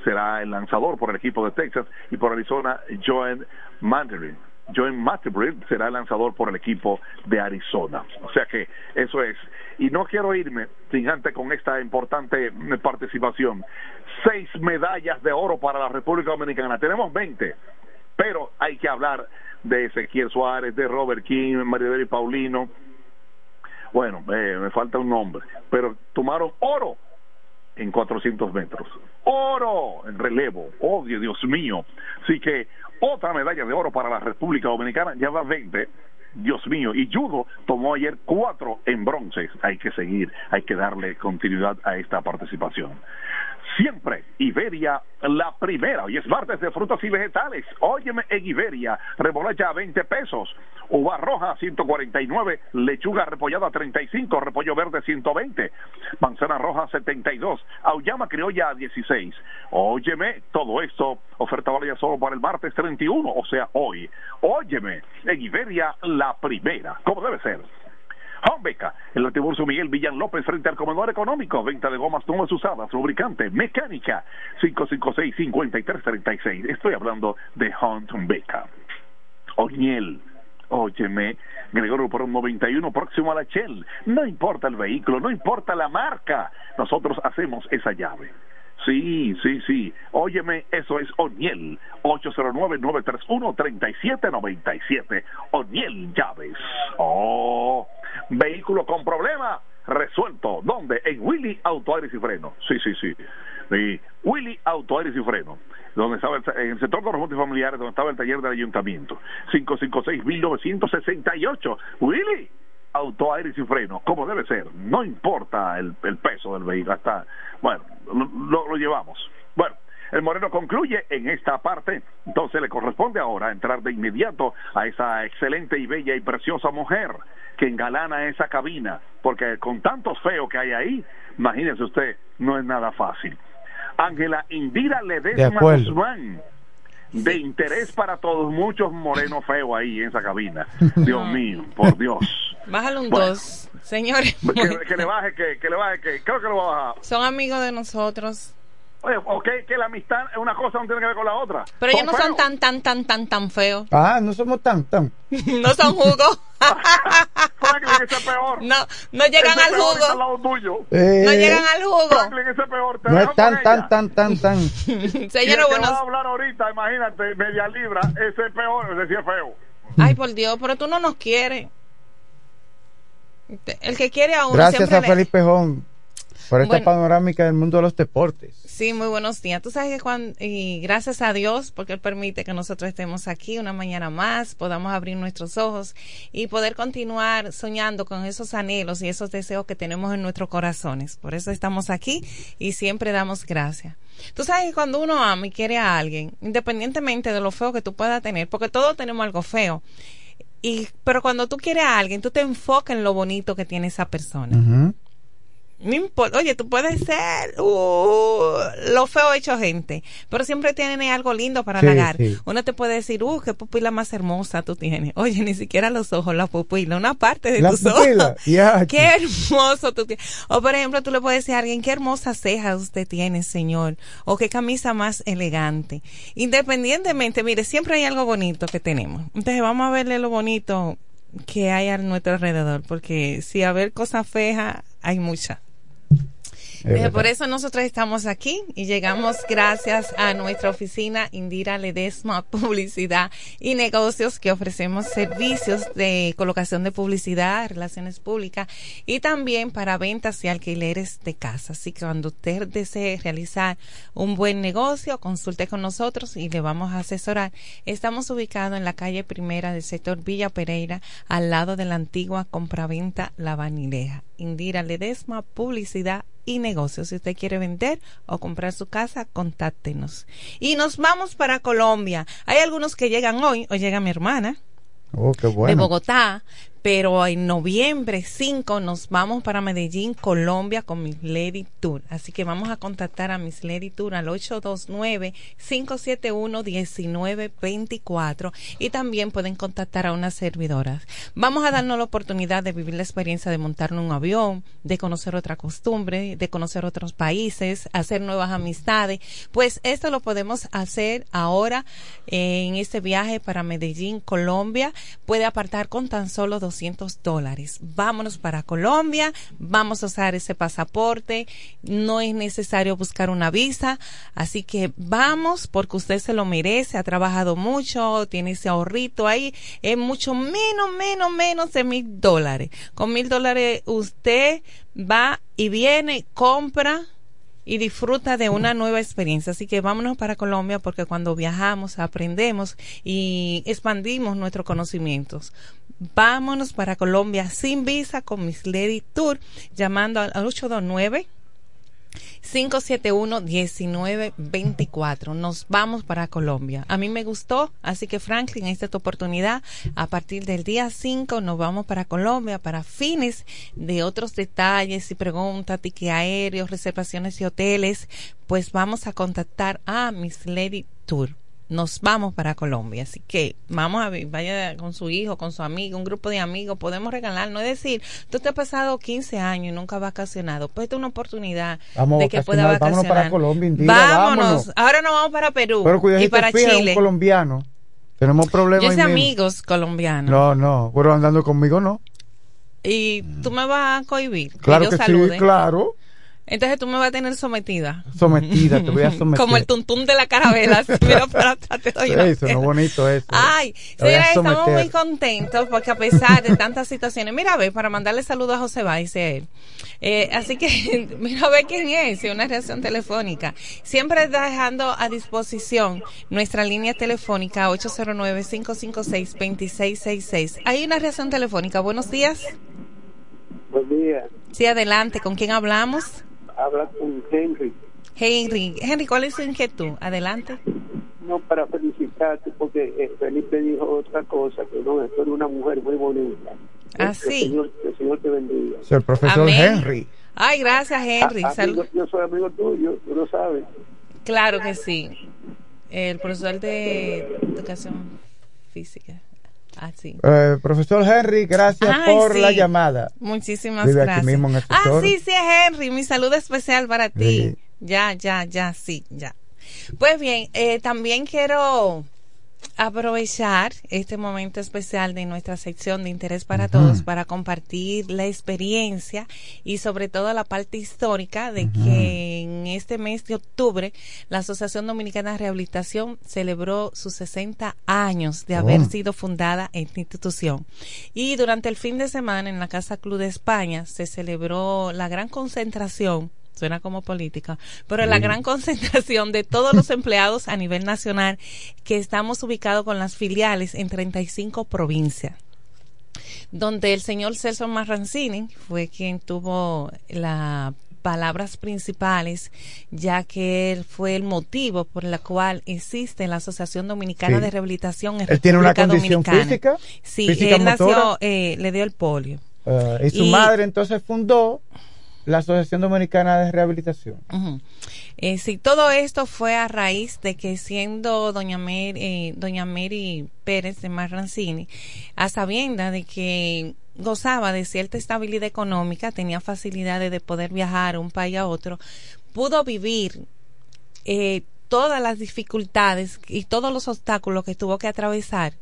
será el lanzador por el equipo de Texas y por Arizona Joan Mandarin. Joan Mattebrill será el lanzador por el equipo de Arizona. O sea que eso es. Y no quiero irme sin antes con esta importante participación. Seis medallas de oro para la República Dominicana. Tenemos 20, pero hay que hablar de Ezequiel Suárez, de Robert King, y Paulino. Bueno, eh, me falta un nombre, pero tomaron oro en 400 metros. Oro en relevo. Oh, Dios mío. Así que otra medalla de oro para la República Dominicana, ya va 20. Dios mío, y Judo tomó ayer cuatro en bronce. Hay que seguir, hay que darle continuidad a esta participación. Siempre Iberia la primera. Hoy es martes de frutas y vegetales. Óyeme en Iberia, remolacha a 20 pesos, uva roja a 149, lechuga repollada a 35, repollo verde a 120, manzana roja a 72, auyama criolla a 16. Óyeme, todo esto, oferta válida solo para el martes 31, o sea, hoy. Óyeme, en Iberia la primera, como debe ser. Beca, el Tiburcio Miguel Villan López frente al comedor económico, venta de gomas nuevas usadas, lubricante, mecánica, 556-5336. Estoy hablando de Beca. Oñel, óyeme, Gregorio por un 91 próximo a la Shell. No importa el vehículo, no importa la marca, nosotros hacemos esa llave. Sí, sí, sí. Óyeme, eso es Oniel. 809-931-3797. Oniel Llaves. Oh, vehículo con problema resuelto. ¿Dónde? En Willy Auto Aires y Freno. Sí, sí, sí. Willy Auto Aires y Freno. Donde estaba el, en el sector de los familiares, donde estaba el taller del ayuntamiento. 556-1968. Willy auto, aire y freno, como debe ser. No importa el, peso del vehículo, hasta, bueno, lo, lo, llevamos. Bueno, el Moreno concluye en esta parte, entonces le corresponde ahora entrar de inmediato a esa excelente y bella y preciosa mujer que engalana esa cabina, porque con tantos feos que hay ahí, imagínese usted, no es nada fácil. Ángela Indira Ledesma Guzmán de interés para todos, muchos morenos feos ahí en esa cabina. (laughs) Dios mío, por Dios. Bájale un dos, señores. Que, le baje, que, que le baje, que creo que lo va a bajar. Son amigos de nosotros. Oye, ok, que la amistad es una cosa, no tiene que ver con la otra. Pero ellos no son tan, tan, tan, tan, tan feos. Ah, no somos tan, tan. (laughs) no son jugos. Franklin, ese es peor. No, no llegan al jugo. Eh, no llegan al jugo. Franklin, ese es peor. no es tan, tan, tan, tan, tan, Señor, bueno. a hablar ahorita, imagínate, media libra, ese es peor, ese sí es feo. Ay, por Dios, pero tú no nos quieres. El que quiere a uno Gracias a Felipe Jón. Por esta Bueno. panorámica del mundo de los deportes. Sí, muy buenos días. Tú sabes que cuando, y gracias a Dios, porque Él permite que nosotros estemos aquí una mañana más, podamos abrir nuestros ojos y poder continuar soñando con esos anhelos y esos deseos que tenemos en nuestros corazones. Por eso estamos aquí y siempre damos gracias. Tú sabes que cuando uno ama y quiere a alguien, independientemente de lo feo que tú puedas tener, porque todos tenemos algo feo, y, pero cuando tú quieres a alguien, tú te enfocas en lo bonito que tiene esa persona. Ujú. No importa, oye, tú puedes ser uh, lo feo hecho gente, pero siempre tiene algo lindo para Sí, halagar. sí. Uno te puede decir, uh, qué pupila más hermosa tú tienes. Oye, ni siquiera los ojos, la pupila, una parte de La tus pupila, ojos. ya. Qué hermoso tú tienes. O por ejemplo, tú le puedes decir a alguien, qué hermosas cejas usted tiene, señor. O qué camisa más elegante. Independientemente, mire, siempre hay algo bonito que tenemos. Entonces vamos a verle lo bonito que hay a nuestro alrededor, porque si a ver cosas feas, hay muchas. Es por eso nosotros estamos aquí y llegamos gracias a nuestra oficina Indira Ledesma Publicidad y Negocios que ofrecemos servicios de colocación de publicidad, relaciones públicas y también para ventas y alquileres de casa. Así que cuando usted desee realizar un buen negocio, consulte con nosotros y le vamos a asesorar. Estamos ubicados en la calle primera del sector Villa Pereira, al lado de la antigua compraventa La Vanileja. Indira Ledesma Publicidad y negocios. Si usted quiere vender o comprar su casa, contáctenos. Y nos vamos para Colombia. Hay algunos que llegan hoy, hoy llega mi hermana Oh, qué de. Bogotá, pero en noviembre 5 nos vamos para Medellín, Colombia con Miss Lady Tour. Así que vamos a contactar a Miss Lady Tour al 829-571-1924 y también pueden contactar a unas servidoras. Vamos a darnos la oportunidad de vivir la experiencia de montar un avión, de conocer otra costumbre, de conocer otros países, hacer nuevas amistades. Pues esto lo podemos hacer ahora eh, en este viaje para Medellín, Colombia. Puede apartar con tan solo 200 dólares. Vámonos para Colombia, vamos a usar ese pasaporte, no es necesario buscar una visa, así que vamos porque usted se lo merece, ha trabajado mucho, tiene ese ahorrito ahí, es mucho menos, menos, menos de mil dólares. Con mil dólares usted va y viene, compra y disfruta de una nueva experiencia. Así que vámonos para Colombia porque cuando viajamos aprendemos y expandimos nuestros conocimientos. Vámonos para Colombia sin visa con Miss Lady Tour llamando al al 829 571-1924. Nos vamos para Colombia. A mí me gustó, así que Franklin, esta es tu oportunidad. A partir del día 5 nos vamos para Colombia para fines de otros detalles y preguntas, ticket aéreos, reservaciones y hoteles. Pues vamos a contactar a Miss Lady Tour nos vamos para Colombia. Así que vamos a vaya con su hijo, con su amigo, un grupo de amigos, podemos regalar, no es decir, tú te has pasado 15 años y nunca has vacacionado, pues esta es una oportunidad Vamos de que pueda vacacionar, vámonos para Colombia, Indira, vámonos. vámonos. ahora nos vamos para Perú Pero y para fijas, un Chile. colombiano. Tenemos problemas Yo mismo. amigos colombianos. No, no, pero andando conmigo no. Y tú me vas a cohibir. Claro que sí, claro. Entonces tú me vas a tener sometida. Sometida, te voy a (laughs) someter. Como el tuntún de la carabela. (laughs) si miro para atrás, te doy una Eso, no bonito eso. Ay, a señores, estamos muy contentos porque a pesar de tantas situaciones, mira a ver, para mandarle saludos a José Báez, él. Eh, así que, (laughs) mira a ver quién es, una reacción telefónica. Siempre está dejando a disposición nuestra línea telefónica 809-556-2666. Hay una reacción telefónica. Buenos días. Buen día. Sí, adelante. ¿Con quién hablamos? Habla con Henry. Henry. Henry, ¿cuál es su inquietud? Adelante. No, para felicitarte porque eh, Felipe dijo otra cosa, que no, esto es una mujer muy bonita. Ah, Que sí. El Señor, el Señor te bendiga. Es el profesor Amén. Henry. Ay, gracias, Henry. Ah, Salud. amigo, yo soy amigo tuyo, tú lo sabes. Claro que sí. El profesor de educación física. Ah. Eh, profesor Henry, gracias Ay, por sí. la llamada. Muchísimas Vive aquí gracias. mismo en el ah, sí, sí, es Henry. Mi saludo especial para ti. Sí. Ya, ya, ya, sí, ya. Pues bien, eh, también quiero aprovechar este momento especial de nuestra sección de interés para todos para compartir la experiencia y sobre todo la parte histórica de que en este mes de octubre la Asociación Dominicana de Rehabilitación celebró sus 60 años de haber Oh. sido fundada esta institución. Y durante el fin de semana en la Casa Club de España se celebró la gran concentración suena como política, pero la Sí. gran (laughs) concentración de todos los empleados a nivel nacional que estamos ubicados con las filiales en 35 provincias donde el señor Celso Marrancini fue quien tuvo las palabras principales, ya que él fue el motivo por el cual existe la Asociación Dominicana Sí. de Rehabilitación en Él tiene una condición Dominicana. física, Sí, física él nació, eh, le dio el polio. Ah, y su Y- madre entonces fundó la Asociación Dominicana de Rehabilitación. Eh, sí, todo esto fue a raíz de que siendo doña Mary, eh, doña Mary Pérez de Marrancini, a sabienda de que gozaba de cierta estabilidad económica, tenía facilidades de poder viajar un país a otro, pudo vivir eh, todas las dificultades y todos los obstáculos que tuvo que atravesar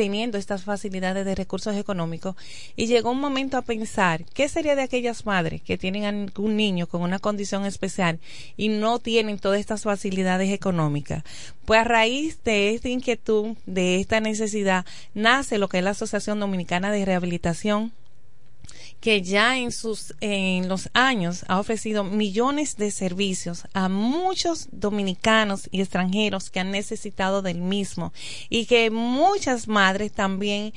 teniendo estas facilidades de recursos económicos y llegó un momento a pensar qué sería de aquellas madres que tienen un niño con una condición especial y no tienen todas estas facilidades económicas. Pues a raíz de esta inquietud, de esta necesidad, nace lo que es la Asociación Dominicana de Rehabilitación que ya en sus en los años ha ofrecido millones de servicios a muchos dominicanos y extranjeros que han necesitado del mismo y que muchas madres también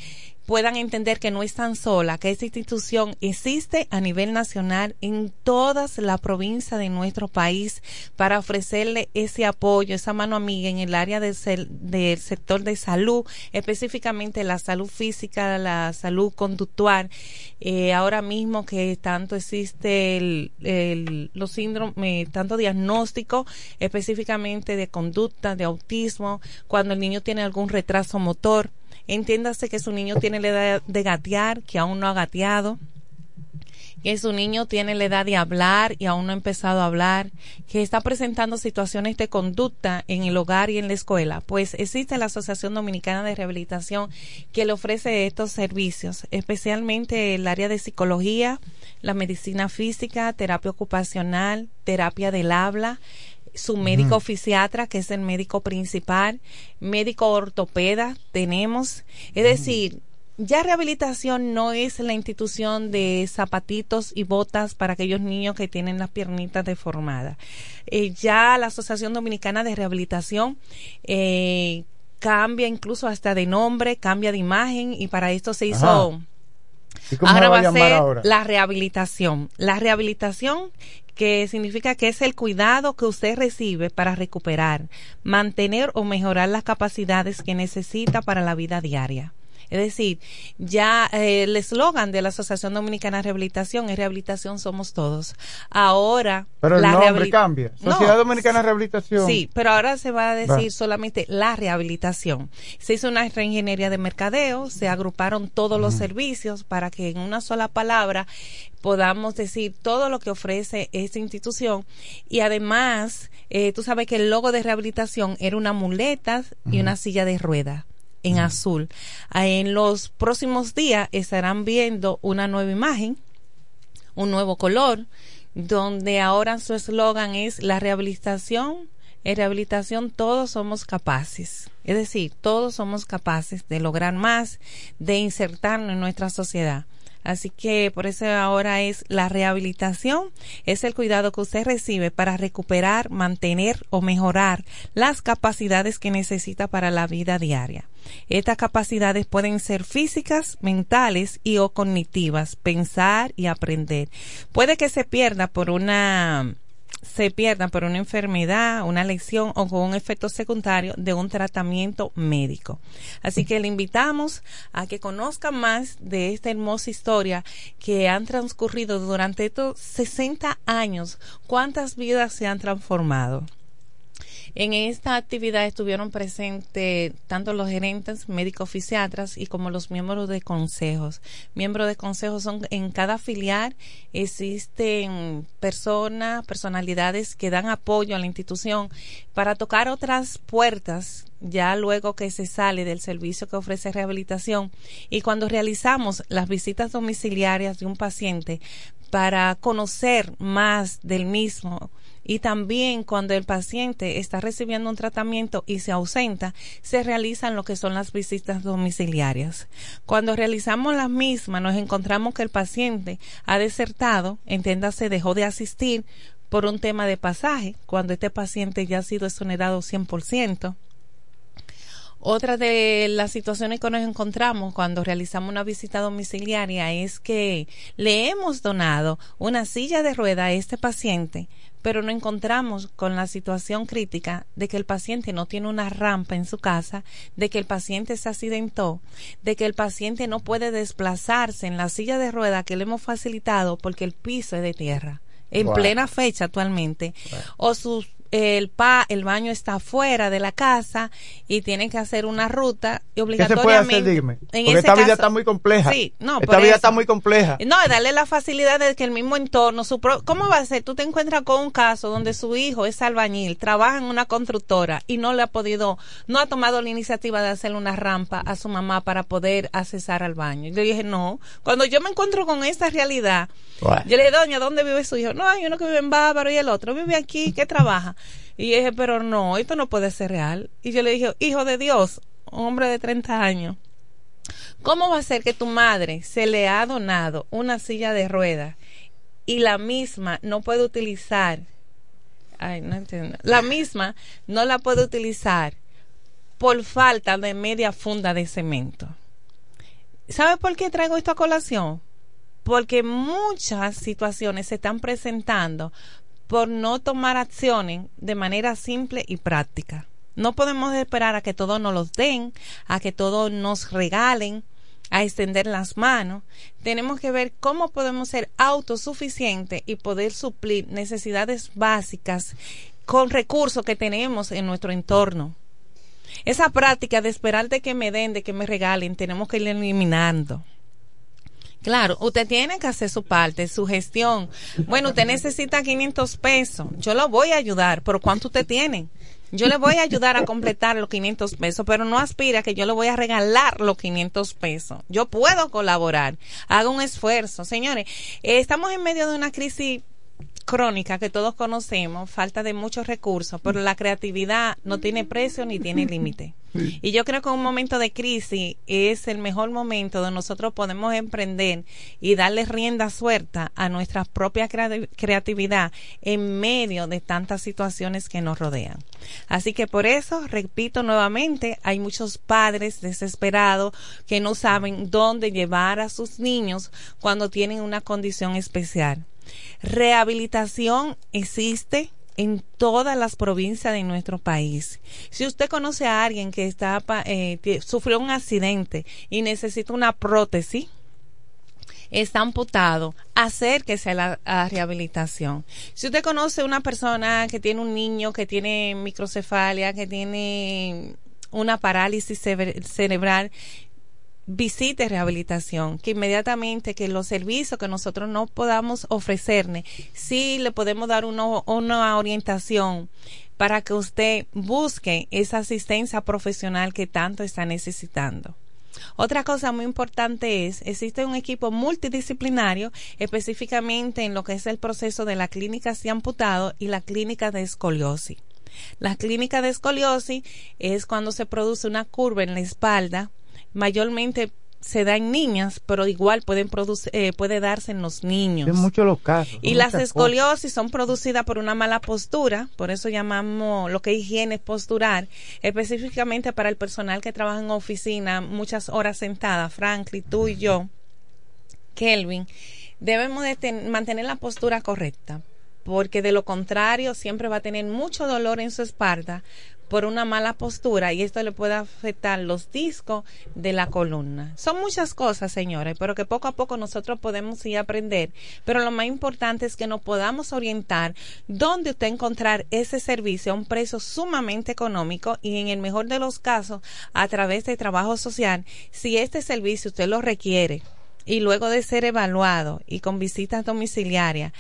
puedan entender que no están sola, que esta institución existe a nivel nacional en todas las provincias de nuestro país para ofrecerle ese apoyo, esa mano amiga en el área del, del sector de salud, específicamente la salud física, la salud conductual. Eh, ahora mismo que tanto existe el, el- los síndromes, tanto diagnóstico específicamente de conducta, de autismo, cuando el niño tiene algún retraso motor. Entiéndase que su niño tiene la edad de gatear, que aún no ha gateado, que su niño tiene la edad de hablar y aún no ha empezado a hablar, que está presentando situaciones de conducta en el hogar y en la escuela, pues existe la Asociación Dominicana de Rehabilitación que le ofrece estos servicios, especialmente el área de psicología, la medicina física, terapia ocupacional, terapia del habla, su médico Ujú. fisiatra, que es el médico principal, médico ortopeda tenemos. Es decir, ya rehabilitación no es la institución de zapatitos y botas para aquellos niños que tienen las piernitas deformadas. Eh, ya la Asociación Dominicana de Rehabilitación eh, cambia incluso hasta de nombre, cambia de imagen y para esto se hizo... Ajá. ¿Y cómo se Ahora va a ser ahora? la rehabilitación. La rehabilitación que significa que es el cuidado que usted recibe para recuperar, mantener o mejorar las capacidades que necesita para la vida diaria. Es decir, ya eh, el eslogan de la Asociación Dominicana de Rehabilitación es rehabilitación somos todos. Ahora Pero el la nombre cambia. No, Sociedad Dominicana de Rehabilitación. Sí, pero ahora se va a decir Va. solamente la rehabilitación. Se hizo una reingeniería de mercadeo, se agruparon todos los servicios para que en una sola palabra podamos decir todo lo que ofrece esta institución y además eh, tú sabes que el logo de rehabilitación era una muleta y una silla de rueda en azul. Ah, En los próximos días estarán viendo una nueva imagen un nuevo color, donde ahora su eslogan es la rehabilitación. En rehabilitación todos somos capaces, es decir, todos somos capaces de lograr más, de insertarnos en nuestra sociedad. Así que por eso ahora es la rehabilitación, es el cuidado que usted recibe para recuperar, mantener o mejorar las capacidades que necesita para la vida diaria. Estas capacidades pueden ser físicas, mentales y o cognitivas, pensar y aprender. Puede que se pierda por una se pierdan por una enfermedad, una lesión o con un efecto secundario de un tratamiento médico. Así que le invitamos a que conozcan más de esta hermosa historia que han transcurrido durante estos 60 años. ¿Cuántas vidas se han transformado? En esta actividad estuvieron presentes tanto los gerentes, médicos fisiatras y como los miembros de consejos. Miembros de consejos son en cada filial existen personas, personalidades que dan apoyo a la institución para tocar otras puertas ya luego que se sale del servicio que ofrece rehabilitación y cuando realizamos las visitas domiciliarias de un paciente para conocer más del mismo y también cuando el paciente está recibiendo un tratamiento y se ausenta, se realizan lo que son las visitas domiciliarias. Cuando realizamos las mismas, nos encontramos que el paciente ha desertado, entiéndase, dejó de asistir por un tema de pasaje, cuando este paciente ya ha sido exonerado 100%. Otra de las situaciones que nos encontramos cuando realizamos una visita domiciliaria es que le hemos donado una silla de rueda a este paciente, pero no encontramos con la situación crítica de que el paciente no tiene una rampa en su casa, de que el paciente se accidentó, de que el paciente no puede desplazarse en la silla de rueda que le hemos facilitado porque el piso es de tierra en Wow. plena fecha actualmente, o sus el pa, el baño está fuera de la casa y tienen que hacer una ruta y ¿Qué se puede obligatoriamente hacer? Dígame. en Porque esta vida está muy compleja. Sí, no, Esta vida eso. está muy compleja. No, darle la facilidad de que el mismo entorno, su pro- ¿cómo va a ser? Tú te encuentras con un caso donde su hijo es albañil, trabaja en una constructora y no le ha podido, no ha tomado la iniciativa de hacerle una rampa a su mamá para poder accesar al baño. Yo dije, no, cuando yo me encuentro con esta realidad, Bueno. yo le dije, doña, ¿dónde vive su hijo? No, hay uno que vive en Bávaro y el otro vive aquí, que trabaja. Y dije, pero no, esto no puede ser real. Y yo le dije, hijo de Dios, hombre de 30 años, ¿cómo va a ser que tu madre se le ha donado una silla de ruedas y la misma no puede utilizar? Ay, no entiendo. La misma no la puede utilizar por falta de media funda de cemento. ¿Sabe por qué traigo esto a colación? Porque muchas situaciones se están presentando por no tomar acciones de manera simple y práctica. No podemos esperar a que todos nos los den, a que todos nos regalen, a extender las manos. Tenemos que ver cómo podemos ser autosuficientes y poder suplir necesidades básicas con recursos que tenemos en nuestro entorno. Esa práctica de esperar de que me den, de que me regalen, tenemos que ir eliminando. Claro, usted tiene que hacer su parte, su gestión. Bueno, usted necesita 500 pesos. Yo lo voy a ayudar, pero ¿cuánto usted tiene? Yo le voy a ayudar a completar los 500 pesos, pero no aspira que yo le voy a regalar los 500 pesos. Yo puedo colaborar. Haga un esfuerzo. Señores, estamos en medio de una crisis crónica que todos conocemos, falta de muchos recursos, pero la creatividad no tiene precio ni tiene límite. (laughs) Y yo creo que un momento de crisis es el mejor momento donde nosotros podemos emprender y darle rienda suelta a nuestra propia crea- creatividad en medio de tantas situaciones que nos rodean. Así que por eso, repito nuevamente, hay muchos padres desesperados que no saben dónde llevar a sus niños cuando tienen una condición especial. Rehabilitación existe en todas las provincias de nuestro país. Si usted conoce a alguien que está eh, sufrió un accidente y necesita una prótesis, está amputado, acérquese a la a rehabilitación. Si usted conoce una persona que tiene un niño que tiene microcefalia, que tiene una parálisis cerebr- cerebral, visite rehabilitación, que inmediatamente que los servicios que nosotros no podamos ofrecerle, sí le podemos dar una orientación para que usted busque esa asistencia profesional que tanto está necesitando. Otra cosa muy importante es, existe un equipo multidisciplinario específicamente en lo que es el proceso de la clínica de amputado y la clínica de escoliosis. La clínica de escoliosis es cuando se produce una curva en la espalda, mayormente se da en niñas, pero igual pueden produc- eh, puede darse en los niños. Es muchos los casos. Y las cosas. escoliosis son producidas por una mala postura, por eso llamamos lo que es higiene postural, específicamente para el personal que trabaja en oficina muchas horas sentada, Franklin, tú y yo, Kelvin, debemos de ten- mantener la postura correcta. porque de lo contrario siempre va a tener mucho dolor en su espalda por una mala postura y esto le puede afectar los discos de la columna. Son muchas cosas, señores, pero que poco a poco nosotros podemos ir aprender. Pero lo más importante es que nos podamos orientar dónde usted encontrar ese servicio a un precio sumamente económico y en el mejor de los casos a través de trabajo social, si este servicio usted lo requiere y luego de ser evaluado y con visitas domiciliarias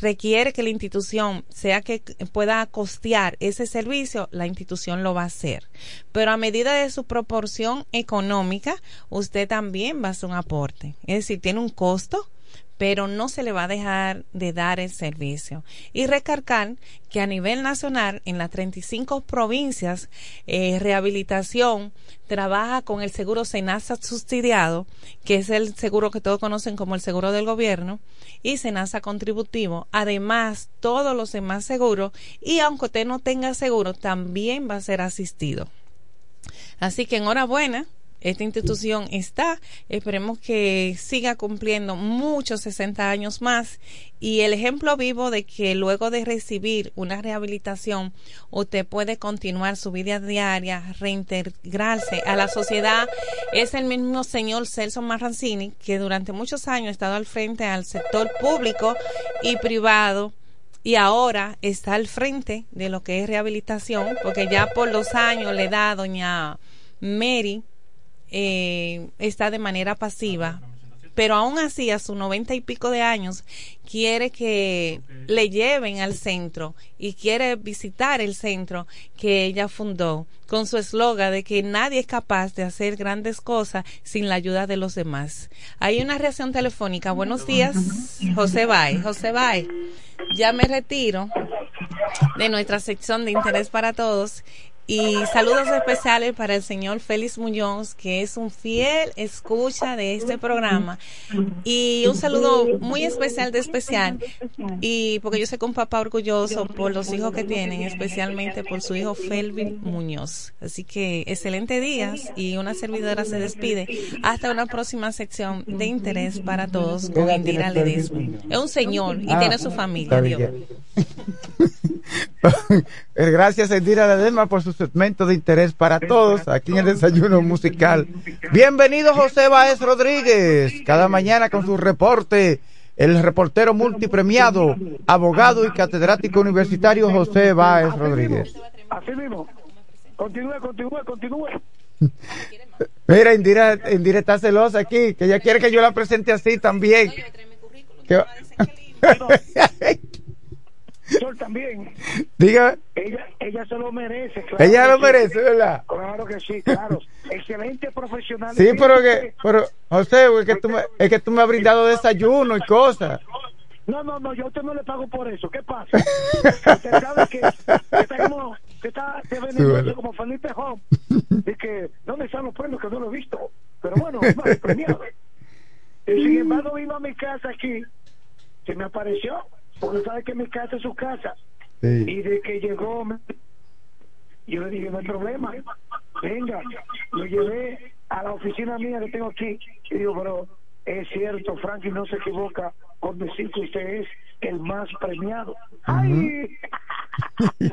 requiere que la institución sea que pueda costear ese servicio, la institución lo va a hacer. Pero a medida de su proporción económica, usted también va a hacer un aporte. Es decir, tiene un costo, pero no se le va a dejar de dar el servicio. Y recargar que a nivel nacional, en las 35 provincias, eh, rehabilitación trabaja con el seguro Senasa subsidiado, que es el seguro que todos conocen como el seguro del gobierno, y Senasa contributivo. Además, todos los demás seguros, y aunque usted no tenga seguro, también va a ser asistido. Así que enhorabuena esta institución está. Esperemos que siga cumpliendo muchos 60 años más. Y el ejemplo vivo de que luego de recibir una rehabilitación, usted puede continuar su vida diaria, reintegrarse a la sociedad, es el mismo señor Celso Marrancini, que durante muchos años ha estado al frente al sector público y privado y ahora está al frente de lo que es rehabilitación, porque ya por los años le da doña Mary eh, está de manera pasiva, pero aún así a sus noventa y pico de años quiere que le lleven al centro y quiere visitar el centro que ella fundó con su eslogan de que nadie es capaz de hacer grandes cosas sin la ayuda de los demás. Hay una reacción telefónica. Buenos días, José Bay. José Bay, ya me retiro de nuestra sección de interés para todos y saludos especiales para el señor Félix Muñoz, que es un fiel escucha de este programa. Y un saludo muy especial de especial. Y porque yo sé que un papá orgulloso por los hijos que tienen, especialmente por su hijo Félix Muñoz. Así que excelente días y una servidora se despide. Hasta una próxima sección de interés para todos con Indira Ledesma. Es un señor y tiene su familia. Dios. (laughs) Gracias, Indira Ledesma, por su segmento de interés para todos aquí en el desayuno musical. Bienvenido José Baez Rodríguez, cada mañana con su reporte, el reportero multipremiado, abogado y catedrático universitario José Baez Rodríguez. Así mismo. Continúe, continúe, continúe. (laughs) Mira, Indira, Indira está celosa aquí, que ella quiere que yo la presente así también. (laughs) Yo también. Diga. Ella, ella se lo merece. Claro ella lo merece, ¿verdad? Claro que sí, claro. Excelente profesional. Sí, pero que, pero, José, es que, tú me, es que tú me has brindado desayuno y cosas. No, no, no, yo a usted no le pago por eso. ¿Qué pasa? (laughs) usted sabe que está como, que está de como Felipe Home. Y que, ¿dónde están los premios que no lo he visto? Pero bueno, es más premiado. Y sin embargo, vino a mi casa aquí, se me apareció porque sabe que mi casa es su casa. Sí. Y de que llegó, yo le dije, no hay problema, venga, lo llevé a la oficina mía que tengo aquí. Y digo, pero es cierto, Frankie no se equivoca con decir que usted es el más premiado. ¡Ay! (laughs)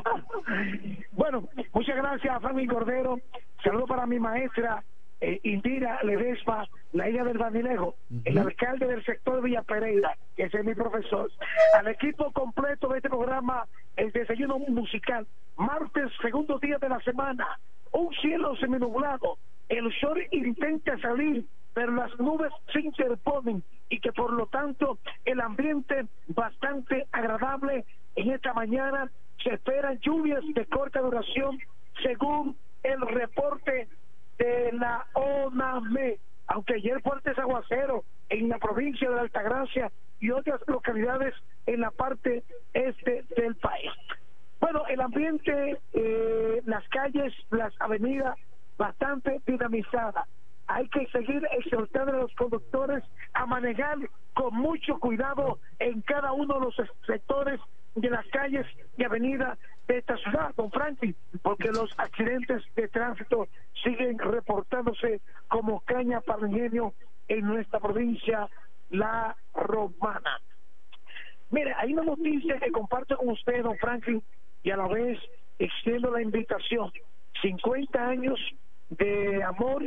bueno, muchas gracias a Franklin Cordero. Saludo para mi maestra eh, Indira Ledesma, la hija del Banilejo, el alcalde del sector Villa Pereira, que ese es mi profesor. Al equipo completo de este programa, el desayuno musical, martes, segundo día de la semana, un cielo seminublado, el sol intenta salir, pero las nubes se interponen y que por lo tanto el ambiente bastante agradable en esta mañana se esperan lluvias de corta duración según el reporte de la ONAME, aunque ayer fuertes aguacero en la provincia de la Altagracia y otras localidades en la parte este del país. Bueno, el ambiente, eh, las calles, las avenidas, bastante dinamizada. Hay que seguir exhortando a los conductores a manejar con mucho cuidado en cada uno de los sectores de las calles y avenidas de esta ciudad, don Franklin, porque los accidentes de tránsito siguen reportándose como caña para el ingenio en nuestra provincia, la romana. Mire, hay una noticia que comparto con usted, don Franklin, y a la vez extiendo la invitación. 50 años de amor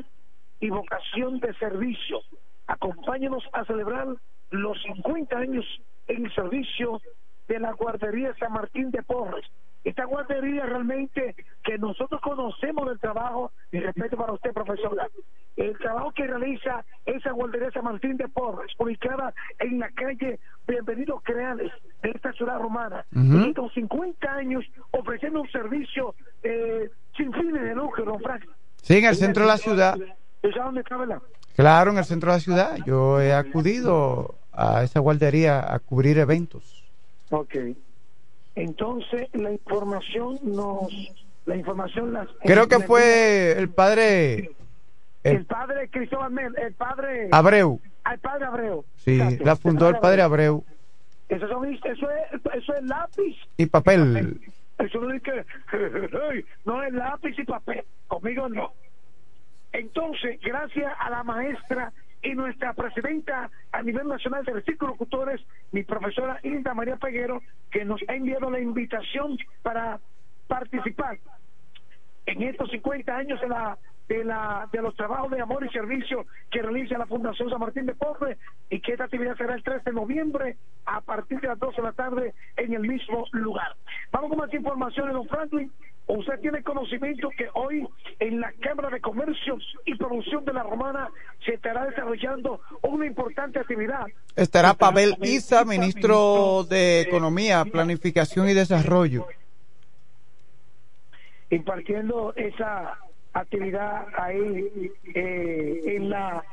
y vocación de servicio. Acompáñenos a celebrar los 50 años en servicio de la guardería San Martín de Porres. Esta guardería realmente que nosotros conocemos del trabajo, y respeto para usted, profesor, el trabajo que realiza esa guardería San Martín de Porres, ubicada en la calle Bienvenidos Creales de esta ciudad romana, y con 50 años ofreciendo un servicio eh, sin fines de lucro, don Frank. Sí, en el centro de la ciudad. ¿Tú sabes dónde está, verdad? Claro, en el centro de la ciudad. Yo he acudido a esa guardería a cubrir eventos. Ok. Entonces, la información nos... La información las... Creo que fue el padre El, el padre Cristóbal Mel, el padre... Abreu. Al padre Abreu. Sí, la fundó el padre Abreu. Eso, son- eso, es, eso es lápiz. Y papel. Eso no es que... (laughs) No es lápiz y papel. Conmigo no. Entonces, gracias a la maestra y nuestra presidenta a nivel nacional de Círculo Locutores, mi profesora Hilda María Peguero, que nos ha enviado la invitación para participar en estos 50 años de la de la de los trabajos de amor y servicio que realiza la Fundación San Martín de Porres y que esta actividad será el 3 de noviembre a partir de las 12 de la tarde en el mismo lugar. Vamos con más informaciones, don Franklin. Usted tiene conocimiento que hoy en la Cámara de Comercio y Producción de la Romana se estará desarrollando una importante actividad. Estará Pavel Isa, ministro de Economía, Planificación y Desarrollo. impartiendo esa actividad ahí eh, en la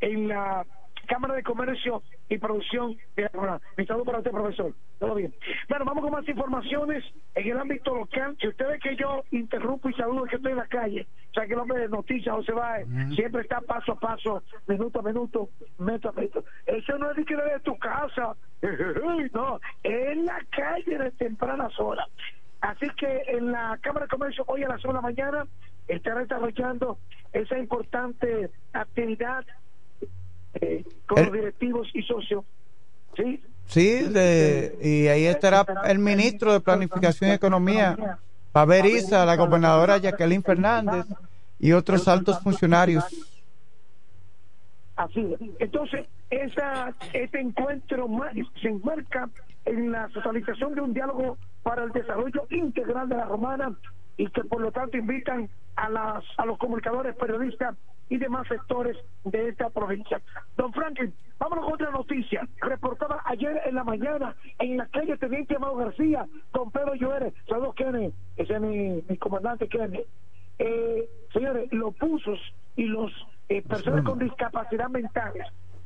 en la Cámara de Comercio y Producción de la Romana. Mi saludo para usted, profesor. Todo bien. Bueno, vamos con más informaciones en el ámbito local. Si usted ve que yo interrumpo y saludo que estoy en la calle, o sea que el hombre de noticias, José Báez, siempre está paso a paso, minuto a minuto, metro a metro. Eso no es de que de tu casa, (laughs) no, en la calle de tempranas horas. Así que en la Cámara de Comercio hoy a las 1 de la mañana estará desarrollando esa importante actividad eh, con los directivos y socios. ¿sí? Sí, de- y ahí estará el ministro de Planificación y Economía, Pavel Isa, la gobernadora Jacqueline Fernández y otros altos funcionarios. Así es. Entonces, esa, este encuentro se enmarca en la socialización de un diálogo para el desarrollo integral de la romana y que por lo tanto invitan a, las, a los comunicadores, periodistas y demás sectores de esta provincia. Don Franklin, vámonos con otra noticia. Reportada ayer en la mañana en la calle Teniente Amado García con Pedro Llores. Saludos, Kenny. Ese es mi, mi comandante, Kenny. Eh, señores, los puzos y los eh, personas con discapacidad mental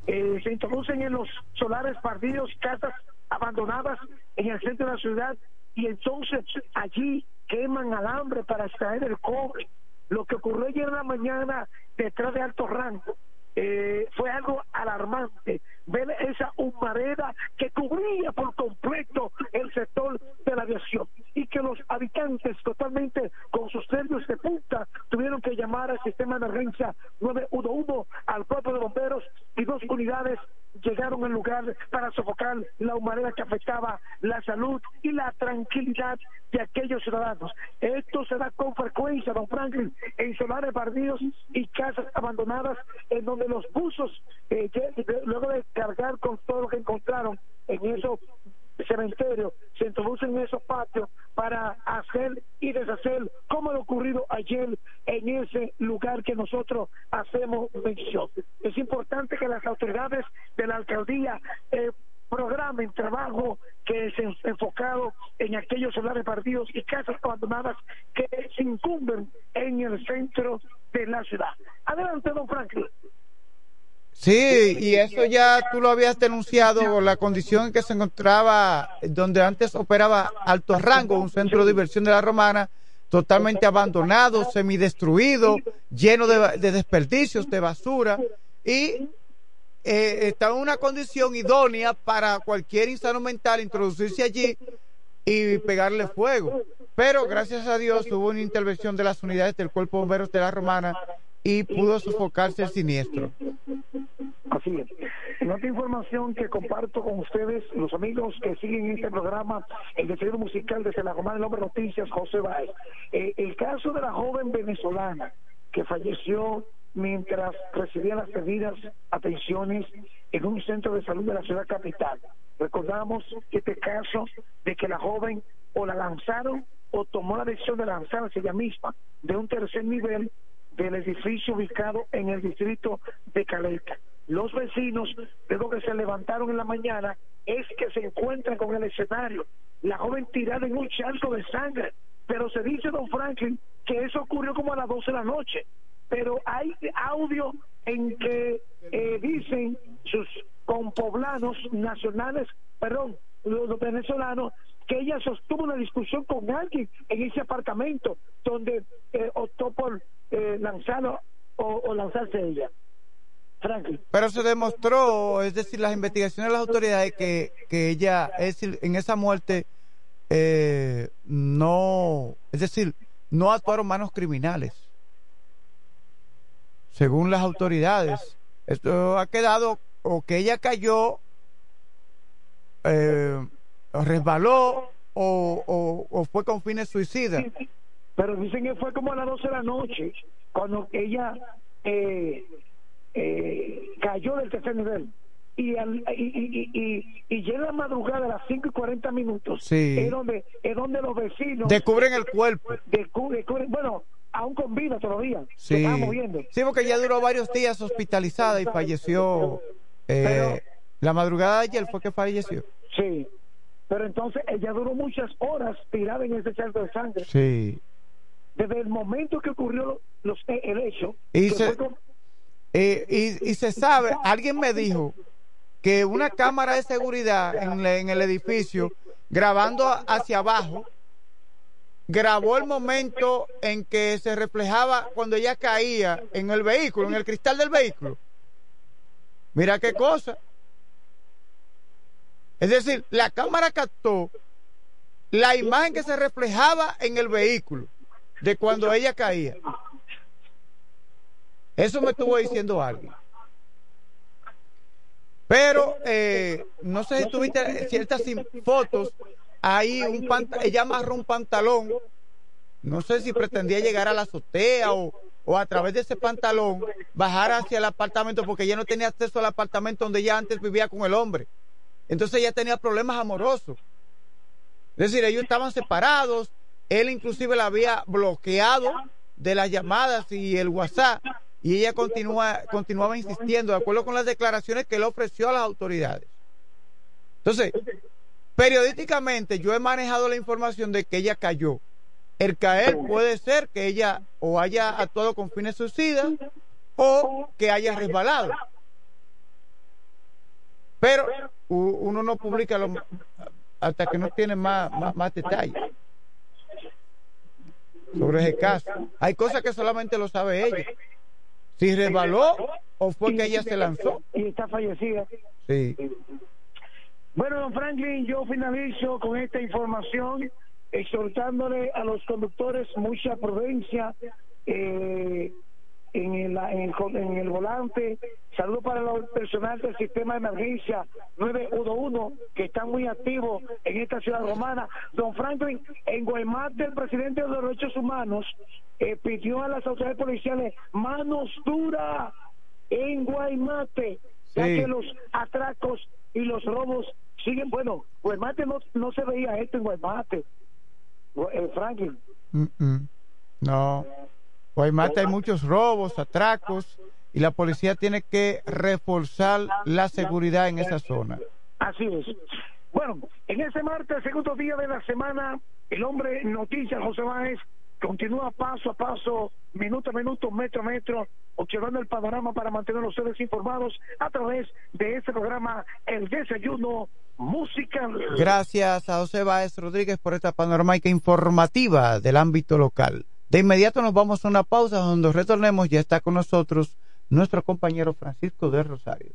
eh, se introducen en los solares partidos, casas abandonadas en el centro de la ciudad y entonces allí queman alambre para extraer el cobre. Lo que ocurrió ayer en la mañana detrás de Alto Rango eh, fue algo alarmante. Ver esa humareda que cubría por completo el sector de la aviación y que los habitantes totalmente con sus nervios de punta tuvieron que llamar al sistema de emergencia 911 al cuerpo de bomberos y dos unidades llegaron al lugar para sofocar la humareda que afectaba la salud y la tranquilidad de aquellos ciudadanos. Esto se da con frecuencia, don Franklin, en solares barrios y casas abandonadas en donde los buzos, eh, luego de cargar con todo lo que encontraron en esos cementerios, se introducen en esos patios para hacer y deshacer como lo ocurrido ayer en ese lugar que nosotros hacemos mención. Es importante que las autoridades de la alcaldía eh, programen trabajo que es en- enfocado en aquellos solares partidos y casas abandonadas que se incumben en el centro de la ciudad. Adelante, don Franklin. Sí, y eso ya tú lo habías denunciado, la condición en que se encontraba donde antes operaba Alto Rango, un centro de diversión de la Romana, totalmente abandonado, semidestruido, lleno de, de desperdicios, de basura, y eh, está en una condición idónea para cualquier insano mental introducirse allí y pegarle fuego. Pero gracias a Dios hubo una intervención de las unidades del Cuerpo de Bomberos de la Romana y pudo sofocarse el siniestro. Así es. en otra información que comparto con ustedes, los amigos que siguen este programa, el desayuno musical desde la Romana de Hombre Noticias, José Báez. Eh, el caso de la joven venezolana que falleció mientras recibía las debidas atenciones en un centro de salud de la ciudad capital. Recordamos este caso de que la joven o la lanzaron o tomó la decisión de lanzarse ella misma de un tercer nivel del edificio ubicado en el distrito de Caleta. Los vecinos, luego que se levantaron en la mañana, es que se encuentran con el escenario, la joven tirada en un charco de sangre, pero se dice, don Franklin, que eso ocurrió como a las 12 de la noche, pero hay audio en que eh, dicen sus compoblanos nacionales, perdón, los, venezolanos, que ella sostuvo una discusión con alguien en ese apartamento donde eh, optó por eh, lanzarlo o, o lanzarse ella. Franklin. Pero se demostró, es decir, las investigaciones de las autoridades que, que ella, es decir, en esa muerte eh, no, es decir, no actuaron manos criminales. Según las autoridades, esto ha quedado o que ella cayó, eh, resbaló o, o, o fue con fines suicidas. Pero dicen que fue como a las 12 de la noche, cuando ella eh, eh, cayó del tercer nivel. Y, al, y, y, y, y ya en la madrugada a las 5 y 40 minutos Sí. es donde es donde los vecinos Descubren el cuerpo. descu- descubren, bueno aún con vida todavía Sí. moviendo Sí, porque ella duró varios días hospitalizada y falleció. eh, la madrugada de ayer fue que falleció. sí pero entonces ella duró muchas horas tirada en ese charco de sangre Sí. Desde el momento que ocurrió los, el hecho Y que se- fue con- Eh, y, y se sabe, alguien me dijo que una cámara de seguridad en, en el edificio, grabando hacia abajo, grabó el momento en que se reflejaba cuando ella caía en el vehículo, en el cristal del vehículo. Mira qué cosa. Es decir, la cámara captó la imagen que se reflejaba en el vehículo de cuando ella caía. Eso me estuvo diciendo alguien. Pero eh, no sé si tuviste ciertas fotos. Ahí un pant- ella amarró un pantalón. No sé si pretendía llegar a la azotea o, o a través de ese pantalón bajar hacia el apartamento porque ella no tenía acceso al apartamento donde ella antes vivía con el hombre. Entonces ella tenía problemas amorosos. Es decir, ellos estaban separados. Él inclusive la había bloqueado de las llamadas y el WhatsApp. Y ella continúa, continuaba insistiendo, de acuerdo con las declaraciones que él ofreció a las autoridades. Entonces, periodísticamente yo he manejado la información de que ella cayó. El caer puede ser que ella o haya actuado con fines suicidas o que haya resbalado. Pero uno no publica lo- hasta que no tiene más, más, más detalles sobre ese caso. Hay cosas que solamente lo sabe ella. Si resbaló o fue que ella se lanzó. y está fallecida Sí. Bueno, don Franklin, yo finalizo con esta información exhortándole a los conductores mucha prudencia eh, en, el, en, el, en el volante. Saludo para el personal del sistema de emergencia 911 que están muy activos en esta ciudad romana. Don Franklin, en Guaymate el presidente de los derechos humanos eh, pidió a las autoridades policiales manos duras en Guaymate, ya que los atracos y los robos siguen. Bueno, Guaymate no, no se veía esto en Guaymate, Gu- eh, Franklin. Mm, mm. No. Guaymate hay muchos robos, atracos y la policía tiene que reforzar la seguridad en esa zona. Así es. Bueno, en ese martes, segundo día de la semana, el hombre noticias José Báez continúa paso a paso, minuto a minuto, metro a metro, observando el panorama para mantener a ustedes informados a través de este programa, El Desayuno Musical. Gracias a José Báez Rodríguez por esta panorámica informativa del ámbito local. De inmediato nos vamos a una pausa donde retornemos. Ya está con nosotros nuestro compañero Francisco de Rosario.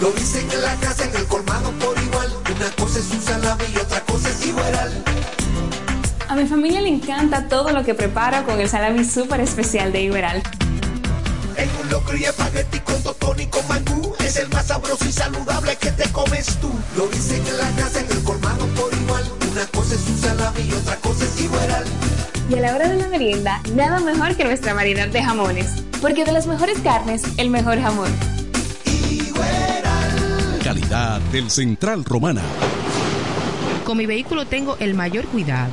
Lo dicen en la casa, en el colmado por igual. Una cosa es un salami y otra cosa es igual. A mi familia le encanta todo lo que prepara con el salami súper especial de Iberal. En un locro y espagueti con totón y con mangú. Es el más sabroso y saludable que te comes tú. Lo dicen en la casa, en el colmado por igual. Una cosa es un salami y otra cosa es igual. Y a la hora de la merienda, nada mejor que nuestra variedad de jamones. Porque de las mejores carnes, el mejor jamón. Del Central Romana. Con mi vehículo tengo el mayor cuidado.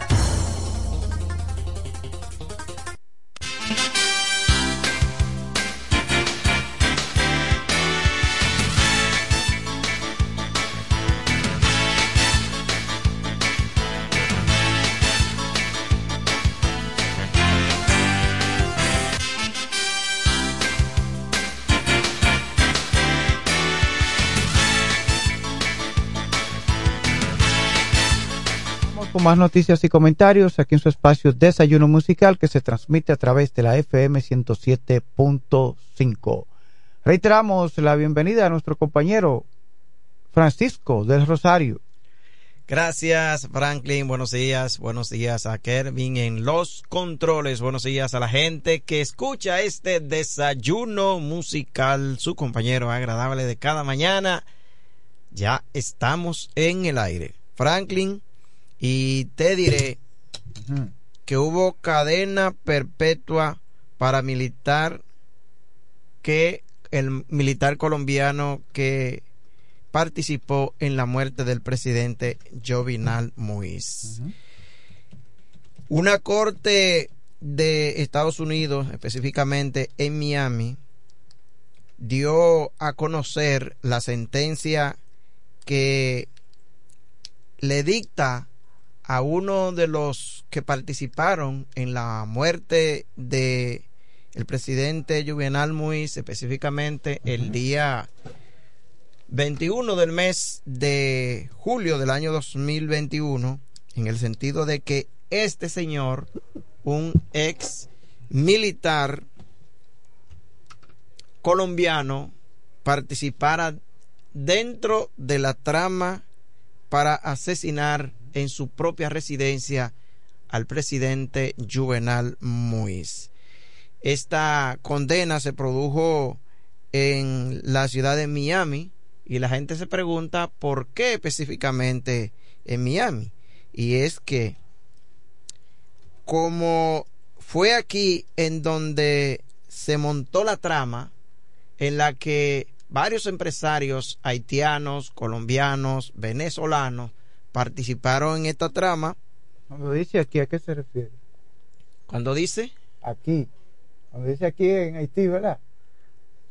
Más noticias y comentarios aquí en su espacio Desayuno Musical que se transmite a través de la FM 107.5. Reiteramos la bienvenida a nuestro compañero Francisco del Rosario. Gracias, Franklin. Buenos días. Buenos días a Kervin en los controles. Buenos días a la gente que escucha este desayuno musical. Su compañero agradable de cada mañana. Ya estamos en el aire. Franklin, y te diré que hubo cadena perpetua paramilitar que el militar colombiano que participó en la muerte del presidente Jovenal Moïse. Una corte de Estados Unidos, específicamente en Miami, dio a conocer la sentencia que le dicta a uno de los que participaron en la muerte de el presidente Juvenal Moïse, específicamente el día 21 del mes de julio del año 2021, en el sentido de que este señor, un ex militar colombiano, participara dentro de la trama para asesinar en su propia residencia al presidente Juvenal Moïse. Esta condena se produjo en la ciudad de Miami y la gente se pregunta por qué específicamente en Miami. Y es que como fue aquí en donde se montó la trama en la que varios empresarios haitianos, colombianos, venezolanos participaron en esta trama. Cuando dice aquí, ¿a qué se refiere? Cuando dice Aquí. Cuando dice aquí en Haití, ¿verdad?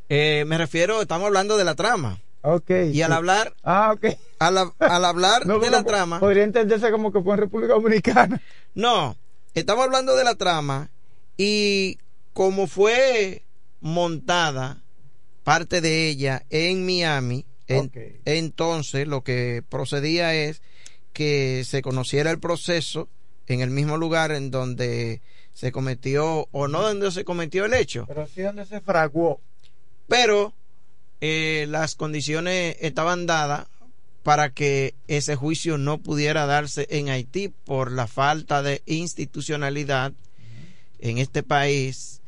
Eh, me refiero, estamos hablando de la trama. Ok. Y al hablar, Ah, ok. al, al hablar (laughs) No, de la trama, Podría entenderse como que fue en República Dominicana. (laughs) no, estamos hablando de la trama y como fue montada parte de ella en Miami, en- entonces lo que procedía es que se conociera el proceso en el mismo lugar en donde se cometió o no donde se cometió el hecho. Pero sí donde se fraguó. pero eh, las condiciones estaban dadas para que ese juicio no pudiera darse en Haití por la falta de institucionalidad en este país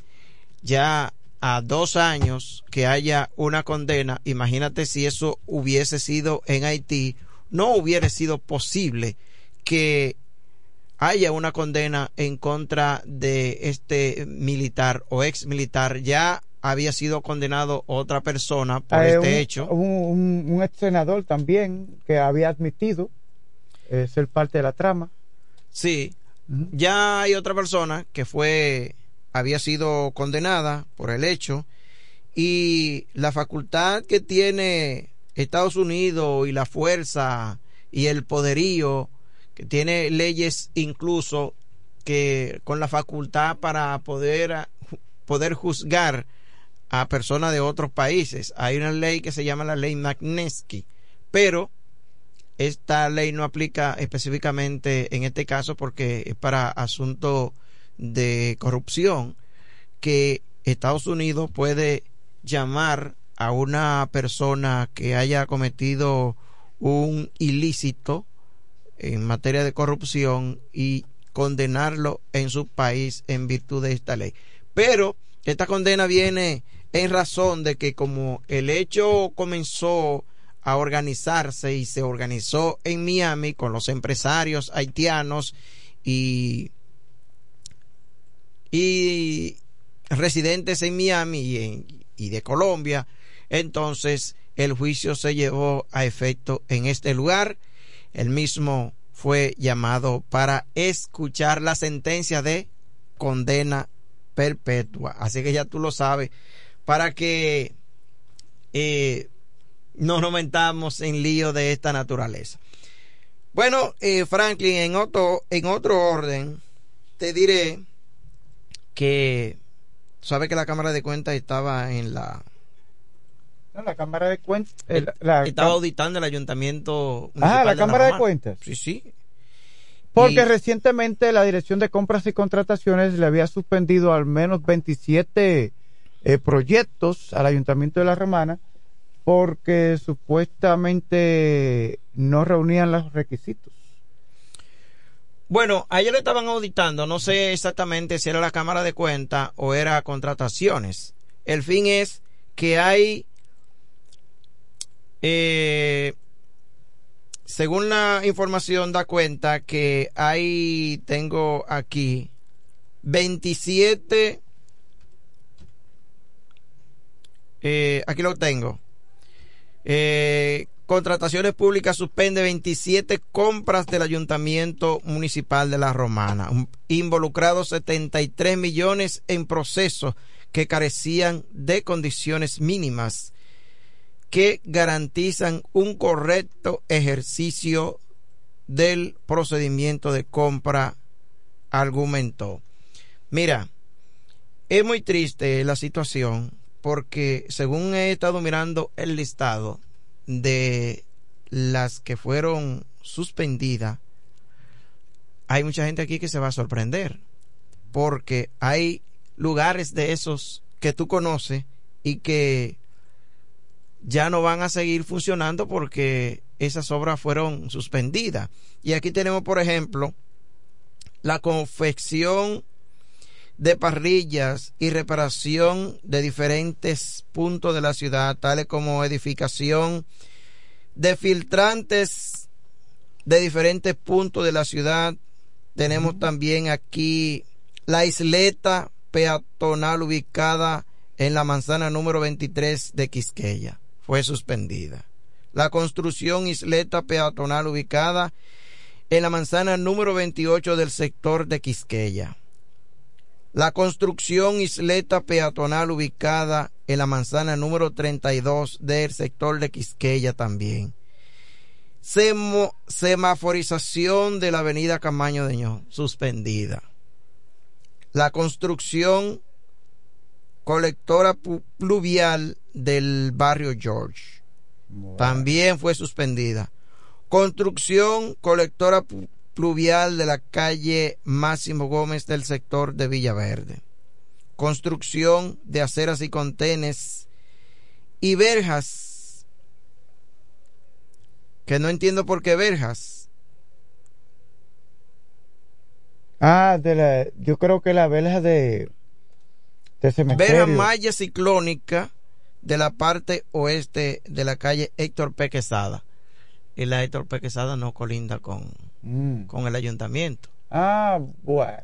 ya a dos años que haya una condena imagínate si eso hubiese sido en Haití no hubiera sido posible que haya una condena en contra de este militar o ex militar. Ya había sido condenado otra persona por Ah, eh, este un, hecho. Un, un, un ex senador también que había admitido eh, ser parte de la trama. Sí, ya hay otra persona que fue, había sido condenada por el hecho y la facultad que tiene Estados Unidos y la fuerza y el poderío que tiene leyes incluso que con la facultad para poder poder juzgar a personas de otros países. Hay una ley que se llama la ley Magnitsky, pero esta ley no aplica específicamente en este caso porque es para asunto de corrupción que Estados Unidos puede llamar a una persona que haya cometido un ilícito en materia de corrupción y condenarlo en su país en virtud de esta ley. Pero esta condena viene en razón de que como el hecho comenzó a organizarse y se organizó en Miami con los empresarios haitianos y, y residentes en Miami y, en, y de Colombia, entonces el juicio se llevó a efecto en este lugar. El mismo fue llamado para escuchar la sentencia de condena perpetua. Así que ya tú lo sabes, para que eh, no nos metamos en lío de esta naturaleza. Bueno, eh, Franklin, en otro, en otro orden, te diré que sabe que la Cámara de Cuentas estaba en la No, la Cámara de Cuentas. Eh, estaba auditando el ayuntamiento. Ah, la de Cámara de. Cuentas. Sí, sí. Porque Y- recientemente la Dirección de Compras y Contrataciones le había suspendido al menos 27 eh, proyectos al Ayuntamiento de La Romana porque supuestamente no reunían los requisitos. Bueno, ayer lo estaban auditando, no sé exactamente si era la Cámara de Cuentas o era contrataciones. El fin es que hay, eh, según la información da cuenta que hay, tengo aquí 27, eh, aquí lo tengo. Eh, contrataciones públicas suspende 27 compras del Ayuntamiento Municipal de La Romana. Involucrados 73 millones en procesos que carecían de condiciones mínimas que garantizan un correcto ejercicio del procedimiento de compra, argumentó. Mira, es muy triste la situación porque según he estado mirando el listado de las que fueron suspendidas, hay mucha gente aquí que se va a sorprender porque hay lugares de esos que tú conoces y que ya no van a seguir funcionando porque esas obras fueron suspendidas. Y aquí tenemos, por ejemplo, la confección de parrillas y reparación de diferentes puntos de la ciudad, tales como edificación de filtrantes de diferentes puntos de la ciudad. Tenemos también aquí la isleta peatonal ubicada en la manzana número 23 de Quisqueya. Fue suspendida. La construcción isleta peatonal ubicada en la manzana número 28 del sector de Quisqueya. La construcción isleta peatonal ubicada en la manzana número 32 del sector de Quisqueya también. Semaforización de la avenida Camaño de Ño, suspendida. La construcción colectora pluvial del barrio George también fue suspendida. Construcción colectora pluvial de la calle Máximo Gómez del sector de Villaverde. Construcción de aceras y contenes y verjas. Que no entiendo por qué verjas. Ah, de la, yo creo que la vela de, de cementerio. Verja malla ciclónica de la parte oeste de la calle Héctor P. Quesada. Y la Héctor P. Quesada no colinda con, Mm. con el ayuntamiento. Ah, bueno.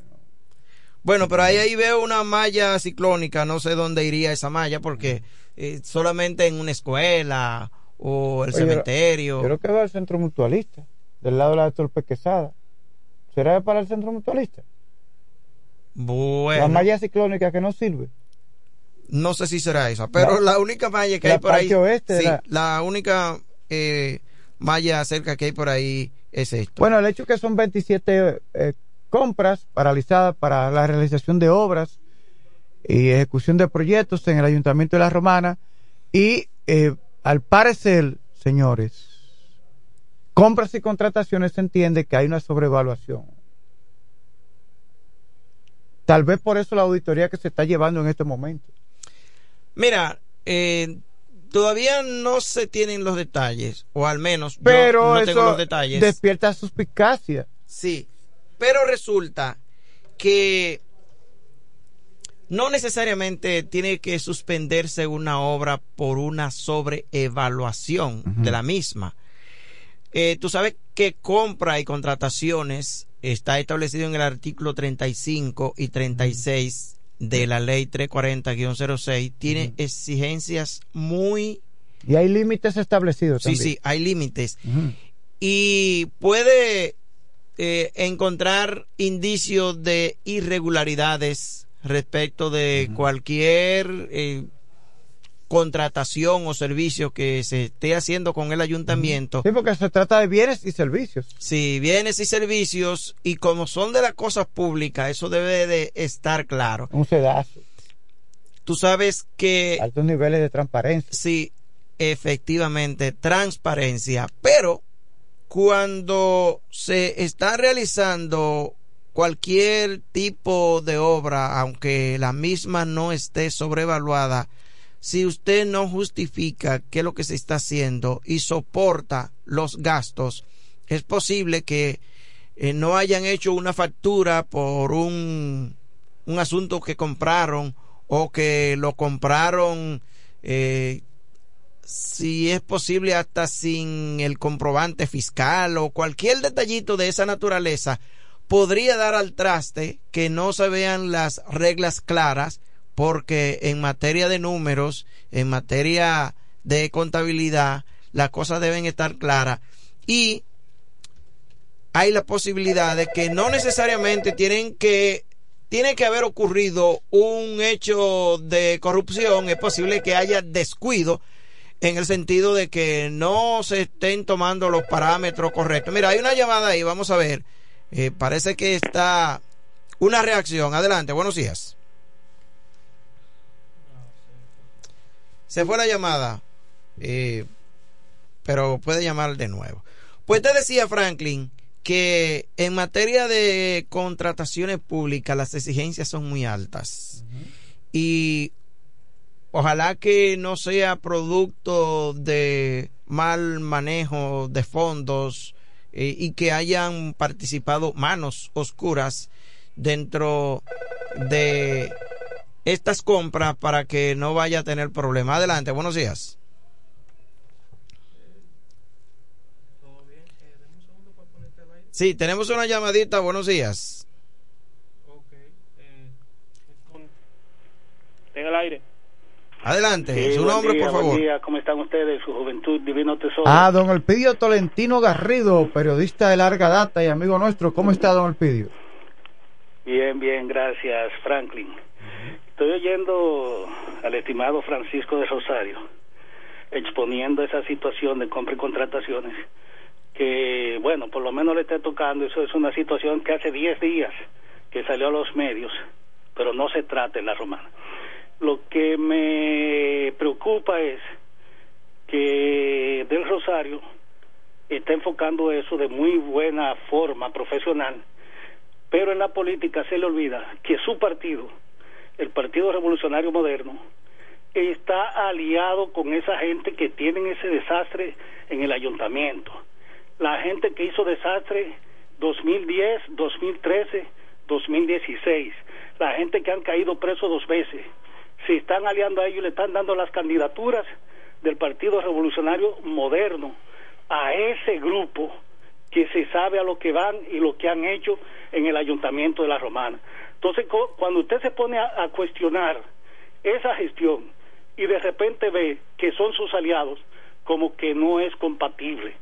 Bueno, pero ahí, ahí veo una malla ciclónica, no sé dónde iría esa malla, porque eh, solamente en una escuela o el Oye, cementerio. Creo que va al centro mutualista, del lado de la Torpe Quesada. ¿Será para el centro mutualista? Bueno, La malla ciclónica que no sirve. No sé si será esa, pero La- la, única malla que hay por ahí. oeste sí, la única eh, malla cerca que hay por ahí es esto. Bueno, el hecho que son 27 eh, compras paralizadas para la realización de obras y ejecución de proyectos en el Ayuntamiento de La Romana y eh, al parecer, señores, compras y contrataciones se entiende que hay una sobrevaluación. Tal vez por eso la auditoría que se está llevando en este momento. Mira, eh, todavía no se tienen los detalles, o al menos yo Pero no eso tengo los detalles. despierta suspicacia. Sí, pero resulta que no necesariamente tiene que suspenderse una obra por una sobreevaluación de la misma. Eh, tú sabes que compra y contrataciones está establecido en el artículo 35 y 36 de la ley 340-06. Tiene exigencias muy... Y hay límites establecidos. Sí, también. sí, hay límites. Y puede eh, encontrar indicios de irregularidades respecto de cualquier eh, contratación o servicio que se esté haciendo con el ayuntamiento. Sí, porque se trata de bienes y servicios. Sí, bienes y servicios, y como son de las cosas públicas, eso debe de estar claro. Un sedazo. Tú sabes que... Altos niveles de transparencia. Sí, efectivamente, transparencia. Pero cuando se está realizando cualquier tipo de obra, aunque la misma no esté sobrevaluada, si usted no justifica qué es lo que se está haciendo y soporta los gastos, es posible que eh, no hayan hecho una factura por un, un asunto que compraron o que lo compraron eh, si es posible hasta sin el comprobante fiscal o cualquier detallito de esa naturaleza podría dar al traste que no se vean las reglas claras porque en materia de números, en materia de contabilidad, las cosas deben estar claras y hay la posibilidad de que no necesariamente tienen que tiene que haber ocurrido un hecho de corrupción, es posible que haya descuido en el sentido de que no se estén tomando los parámetros correctos. Mira, hay una llamada ahí, vamos a ver. Eh, parece que está una reacción. Adelante, buenos días. Se fue la llamada, eh, pero puede llamar de nuevo. Pues te decía, Franklin, que en materia de contrataciones públicas las exigencias son muy altas. Y ojalá que no sea producto de mal manejo de fondos eh, y que hayan participado manos oscuras dentro de estas compras para que no vaya a tener problemas. Adelante, buenos días. Sí, tenemos una llamadita. Buenos días. En el aire. Adelante, Sí, su nombre, día, por buen favor. día. ¿Cómo están ustedes? Su juventud, divino tesoro. Ah, don Elpidio Tolentino Garrido, periodista de larga data y amigo nuestro. ¿Cómo está, don Elpidio? Bien, bien, gracias, Franklin. Estoy oyendo al estimado Francisco de Rosario exponiendo esa situación de compra y contrataciones que, bueno, por lo menos le está tocando. Eso es una situación que hace 10 días que salió a los medios, pero no se trata en la romana. Lo que me preocupa es que Del Rosario está enfocando eso de muy buena forma profesional, pero en la política se le olvida que su partido, el Partido Revolucionario Moderno, está aliado con esa gente que tienen ese desastre en el ayuntamiento. La gente que hizo desastre 2010, 2013, 2016. La gente que han caído preso dos veces. Se están aliando a ellos y le están dando las candidaturas del Partido Revolucionario Moderno a ese grupo que se sabe a lo que van y lo que han hecho en el ayuntamiento de la Romana. Entonces, cuando usted se pone a, a cuestionar esa gestión y de repente ve que son sus aliados, como que no es compatible.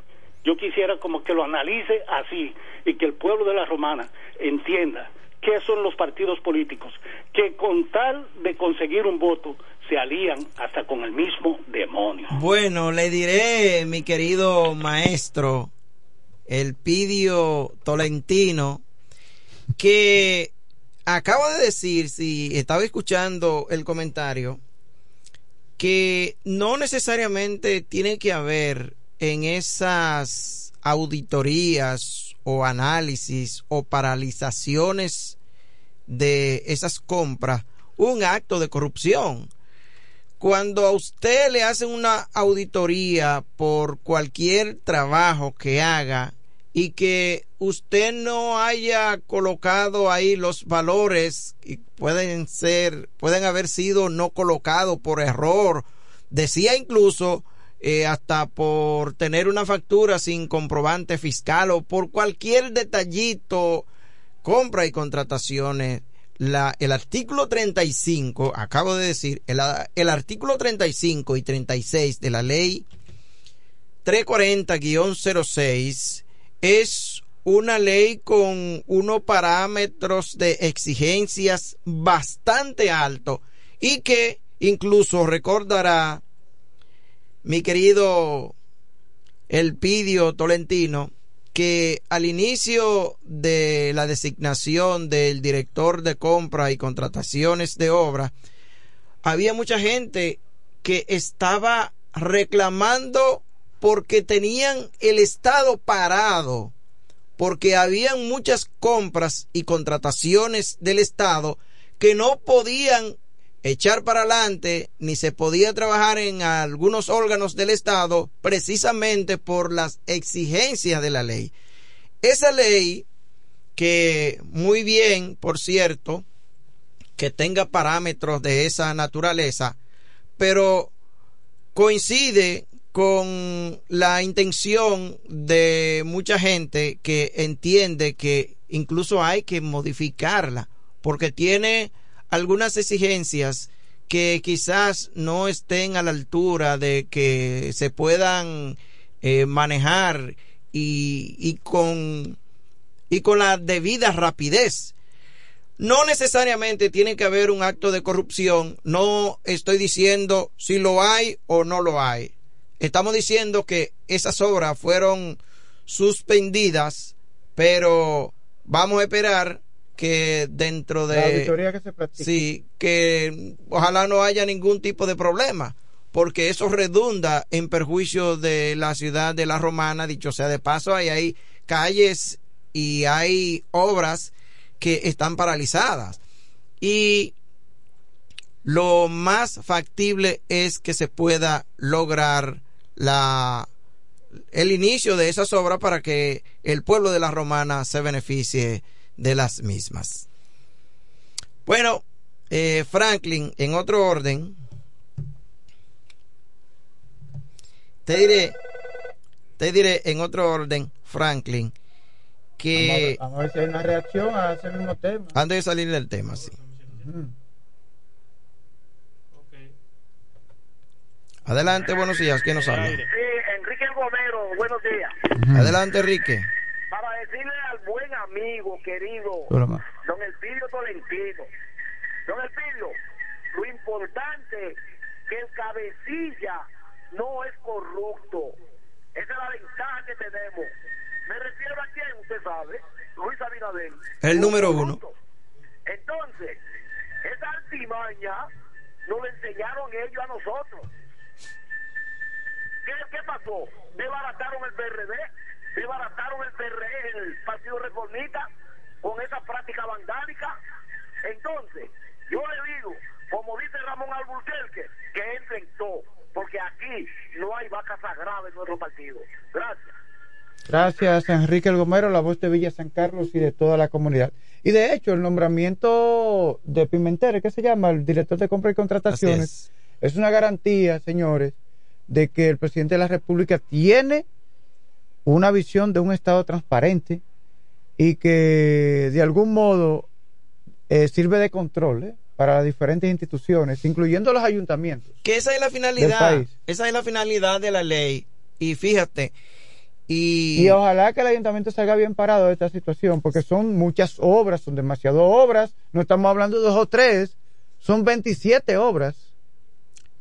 Yo quisiera como que lo analice así y que el pueblo de la Romana entienda qué son los partidos políticos, que con tal de conseguir un voto se alían hasta con el mismo demonio. Bueno, le diré, mi querido maestro, el Pidio Tolentino, que acaba de decir, si estaba escuchando el comentario, que no necesariamente tiene que haber en esas auditorías o análisis o paralizaciones de esas compras un acto de corrupción. Cuando a usted le hacen una auditoría por cualquier trabajo que haga y que usted no haya colocado ahí los valores y pueden ser, pueden haber sido no colocados por error. Decía incluso eh, hasta por tener una factura sin comprobante fiscal o por cualquier detallito, compra y contrataciones. La, el artículo 35, acabo de decir, el, el artículo 35 y 36 de la ley 340-06 es una ley con unos parámetros de exigencias bastante altos y que incluso recordará mi querido Elpidio Tolentino que al inicio de la designación del director de compra y contrataciones de obra había mucha gente que estaba reclamando porque tenían el Estado parado, porque habían muchas compras y contrataciones del Estado que no podían echar para adelante ni se podía trabajar en algunos órganos del Estado precisamente por las exigencias de la ley. Esa ley que muy bien, por cierto, que tenga parámetros de esa naturaleza, pero coincide con la intención de mucha gente que entiende que incluso hay que modificarla porque tiene algunas exigencias que quizás no estén a la altura de que se puedan eh, manejar y, y, con y con la debida rapidez. No necesariamente tiene que haber un acto de corrupción, no estoy diciendo si lo hay o no lo hay estamos diciendo que esas obras fueron suspendidas, pero vamos a esperar que dentro de la auditoría que se practica. sí que ojalá no haya ningún tipo de problema porque eso redunda en perjuicio de la ciudad de la romana dicho sea de paso hay, hay calles y hay obras que están paralizadas y lo más factible es que se pueda lograr la el inicio de esas obras para que el pueblo de la Romana se beneficie de las mismas. Bueno, eh, Franklin, en otro orden, te diré, te diré en otro orden, Franklin, que... Vamos a ver, si hay una reacción a ese mismo tema. Antes de salir del tema, sí. Adelante, buenos días. ¿Quién nos habla? Sí, Enrique El Gomero, buenos días. Adelante, Enrique. Para decirle al buen amigo, querido, don Elpidio Tolentino, don Elpidio, lo importante que el cabecilla no es corrupto. Esa es la ventaja que tenemos. Me refiero a quién, usted sabe, Luis Abinader. El número uno. Entonces, esa artimaña nos la enseñaron ellos a nosotros. ¿Qué, ¿Qué pasó? Desbarataron el PRD, desbarataron el PRD, el Partido Reformista, con esa práctica vandálica. Entonces, yo le digo, como dice Ramón Alburquerque, que entre en todo, porque aquí no hay vaca sagrada en nuestro partido. Gracias. Gracias, Enrique El Gomero, la voz de Villa San Carlos y de toda la comunidad. Y de hecho, el nombramiento de Pimentel, ¿qué se llama? El director de compra y contrataciones, es. es una garantía, señores, de que el presidente de la República tiene una visión de un Estado transparente y que de algún modo eh, sirve de control ¿eh? para las diferentes instituciones, incluyendo los ayuntamientos. Que esa es la finalidad, esa es la finalidad de la ley. Y fíjate, y... y ojalá que el ayuntamiento salga bien parado de esta situación, porque son muchas obras, son demasiadas obras, no estamos hablando de dos o tres, son 27 obras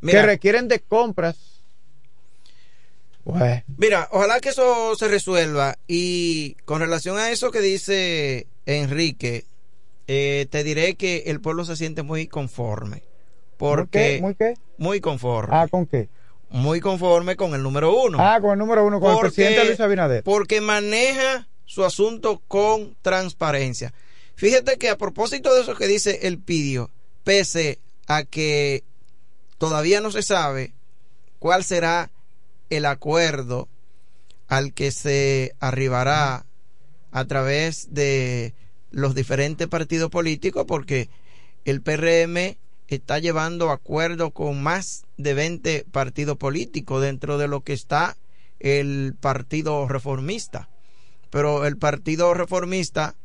Mira, que requieren de compras Mira, ojalá que eso se resuelva. Y con relación a eso que dice Enrique, eh, te diré que el pueblo se siente muy conforme. Porque, ¿Muy qué? Muy conforme. Ah, ¿con qué? muy conforme con el número uno. Ah, con el número uno, con el Porque- presidente Luis Abinader. Porque maneja su asunto con transparencia. Fíjate que a propósito de eso que dice el pidio, pese a que todavía no se sabe cuál será el acuerdo al que se arribará a través de los diferentes partidos políticos, porque el PRM está llevando acuerdo con más de 20 partidos políticos dentro de lo que está el Partido Reformista. Pero el Partido Reformista,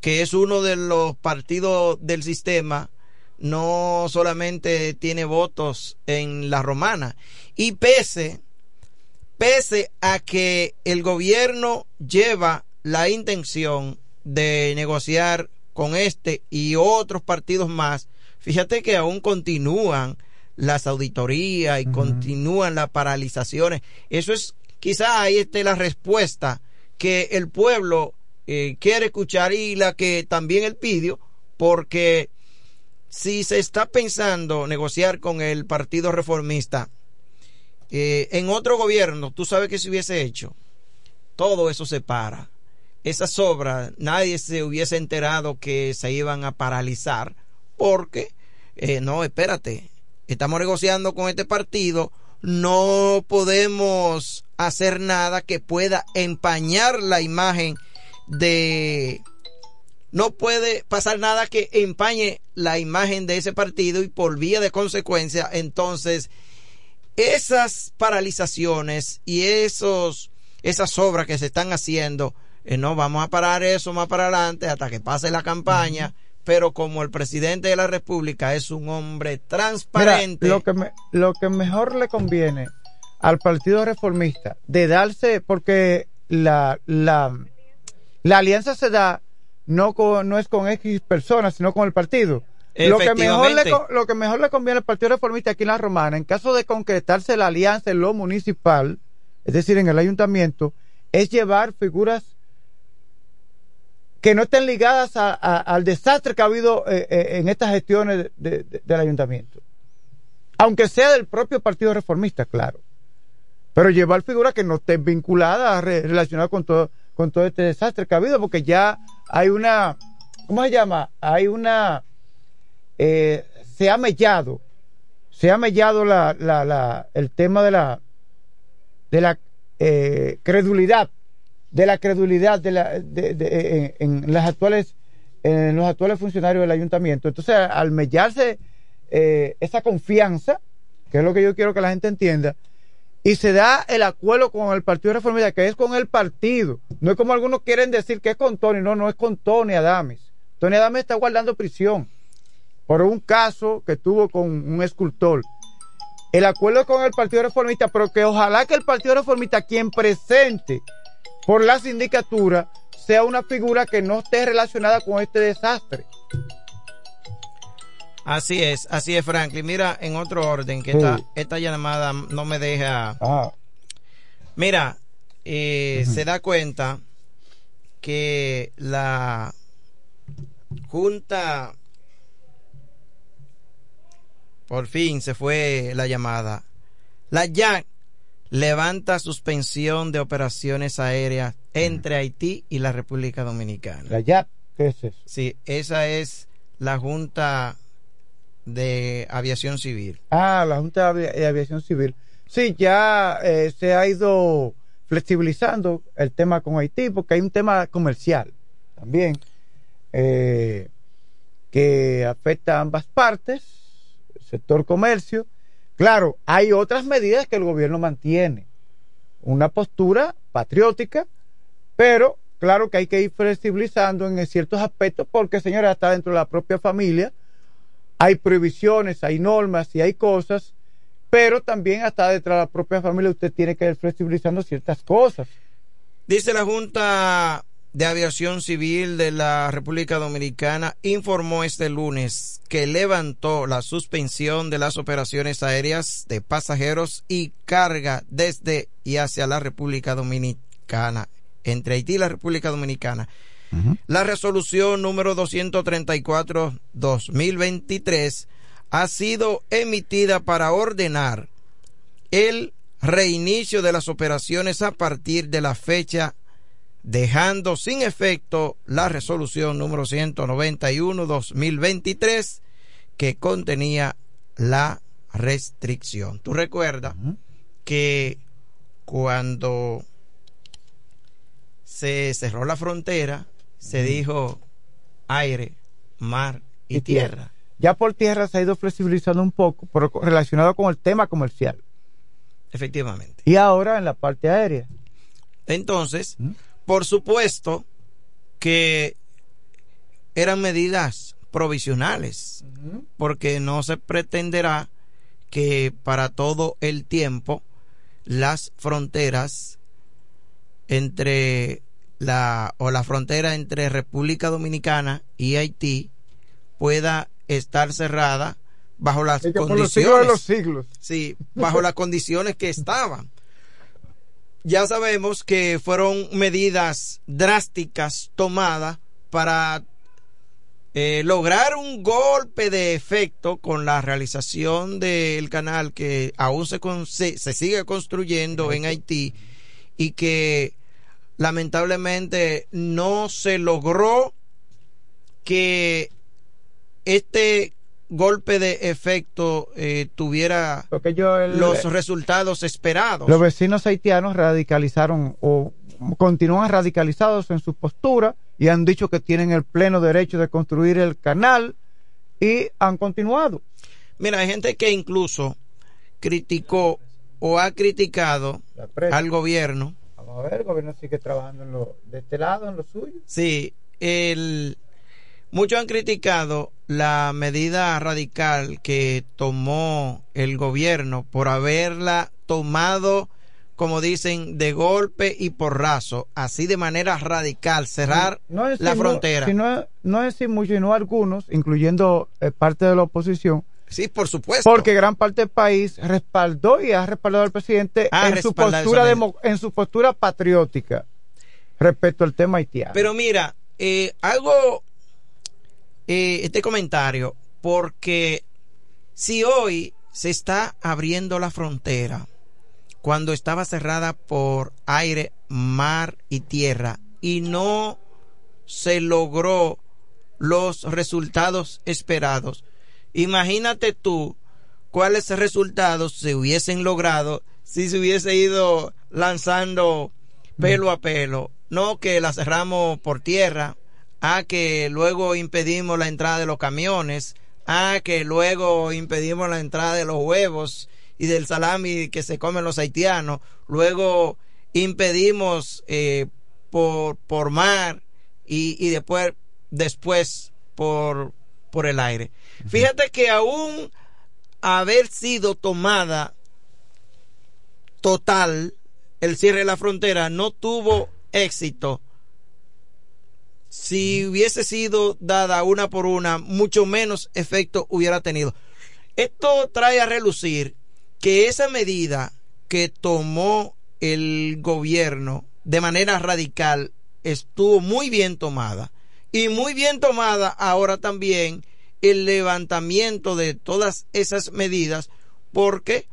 que es uno de los partidos del sistema, no solamente tiene votos en la romana. Y pese, pese a que el gobierno lleva la intención de negociar con este y otros partidos más, fíjate que aún continúan las auditorías y continúan las paralizaciones. Eso es, quizá ahí esté la respuesta que el pueblo eh, quiere escuchar y la que también él pidió, porque si se está pensando negociar con el Partido Reformista eh, en otro gobierno, tú sabes que se hubiese hecho, todo eso se para. Esas obras, nadie se hubiese enterado que se iban a paralizar, porque, eh, no, espérate, estamos negociando con este partido, no podemos hacer nada que pueda empañar la imagen de no puede pasar nada que empañe la imagen de ese partido y por vía de consecuencia entonces esas paralizaciones y esos esas obras que se están haciendo eh, no vamos a parar eso más para adelante hasta que pase la campaña pero como el presidente de la república es un hombre Mira, transparente lo que, me- lo que mejor le conviene al Partido Reformista de darse, porque la, la, la alianza se da no, con, no es con X personas, sino con el partido. Lo que, mejor le, lo que mejor le conviene al Partido Reformista aquí en la Romana, en caso de concretarse la alianza en lo municipal, es decir, en el ayuntamiento, es llevar figuras que no estén ligadas a- a- al desastre que ha habido eh, eh, en estas gestiones de- de- del ayuntamiento. Aunque sea del propio Partido Reformista, claro. Pero llevar figuras que no estén vinculadas, re- relacionadas con todo, con todo este desastre que ha habido, porque ya hay una, ¿cómo se llama? Hay una, eh, se ha mellado, se ha mellado la, la, el tema de la, de la eh, credulidad, de la credulidad de la, de- en las actuales, en los actuales funcionarios del ayuntamiento. Entonces, al mellarse eh, esa confianza, que es lo que yo quiero que la gente entienda, y se da el acuerdo con el Partido Reformista, que es con el partido. No es como algunos quieren decir que es con Tony, no, no es con Tony Adames. Tony Adames está guardando prisión por un caso que tuvo con un escultor. El acuerdo es con el Partido Reformista, pero que ojalá que el Partido Reformista, quien presente por la sindicatura, sea una figura que no esté relacionada con este desastre. Así es, así es, Franklin. Mira, en otro orden, que Sí. esta, esta llamada no me deja. Mira, eh, se da cuenta que la Junta. Por fin se fue la llamada. La JAC levanta suspensión de operaciones aéreas entre Haití y la República Dominicana. La JAP, ¿qué es eso? Sí, esa es la Junta de Aviación Civil. Ah, la Junta de Avi- de Aviación Civil. Sí, ya eh, se ha ido flexibilizando el tema con Haití porque hay un tema comercial también eh, que afecta a ambas partes, el sector comercio. Claro, hay otras medidas que el gobierno mantiene. Una postura patriótica, pero claro que hay que ir flexibilizando en ciertos aspectos porque, señora, está dentro de la propia familia hay prohibiciones, hay normas y hay cosas, pero también hasta dentro de la propia familia usted tiene que ir flexibilizando ciertas cosas. Dice la Junta de Aviación Civil de la República Dominicana informó este lunes que levantó la suspensión de las operaciones aéreas de pasajeros y carga desde y hacia la República Dominicana, entre Haití y la República Dominicana. La resolución número 234-2023 ha sido emitida para ordenar el reinicio de las operaciones a partir de la fecha dejando sin efecto la resolución número 191-2023 que contenía la restricción. Tú recuerdas que cuando se cerró la frontera, se dijo aire, mar y, tierra. Ya por tierra se ha ido flexibilizando un poco, pero relacionado con el tema comercial. Efectivamente. Y ahora en la parte aérea. Entonces, por supuesto que eran medidas provisionales, porque no se pretenderá que para todo el tiempo las fronteras entre la o la frontera entre República Dominicana y Haití pueda estar cerrada bajo las condiciones de los siglos. Sí, bajo las (laughs) condiciones que estaban. Ya sabemos que fueron medidas drásticas tomadas para eh, lograr un golpe de efecto con la realización del canal que aún se, se, sigue construyendo en Haití y que lamentablemente no se logró que este golpe de efecto eh, tuviera los resultados esperados. Los vecinos haitianos radicalizaron o continúan radicalizados en su postura y han dicho que tienen el pleno derecho de construir el canal y han continuado. Mira, hay gente que incluso criticó o ha criticado al gobierno. Vamos a ver, el gobierno sigue trabajando en lo, de este lado, en lo suyo. Sí, el, muchos han criticado la medida radical que tomó el gobierno por haberla tomado como dicen, de golpe y porrazo, así de manera radical, cerrar la frontera. no, no es decir mucho, sino algunos, incluyendo eh, parte de la oposición. Sí, por supuesto. Porque gran parte del país respaldó y ha respaldado al presidente en, su postura en su postura patriótica respecto al tema haitiano. Pero mira, eh, hago eh, este comentario porque si hoy se está abriendo la frontera, cuando estaba cerrada por aire, mar y tierra y no se logró los resultados esperados. Imagínate tú cuáles resultados se hubiesen logrado si se hubiese ido lanzando pelo a pelo. No que la cerramos por tierra, a que luego impedimos la entrada de los camiones, a que luego impedimos la entrada de los huevos y del salami que se comen los haitianos. Luego impedimos eh, por, por mar y, y, después, después por, por el aire. Fíjate que aún haber sido tomada total el cierre de la frontera no tuvo éxito. Si hubiese sido dada una por una, mucho menos efecto hubiera tenido. Esto trae a relucir que esa medida que tomó el gobierno de manera radical estuvo muy bien tomada y muy bien tomada ahora también el levantamiento de todas esas medidas porque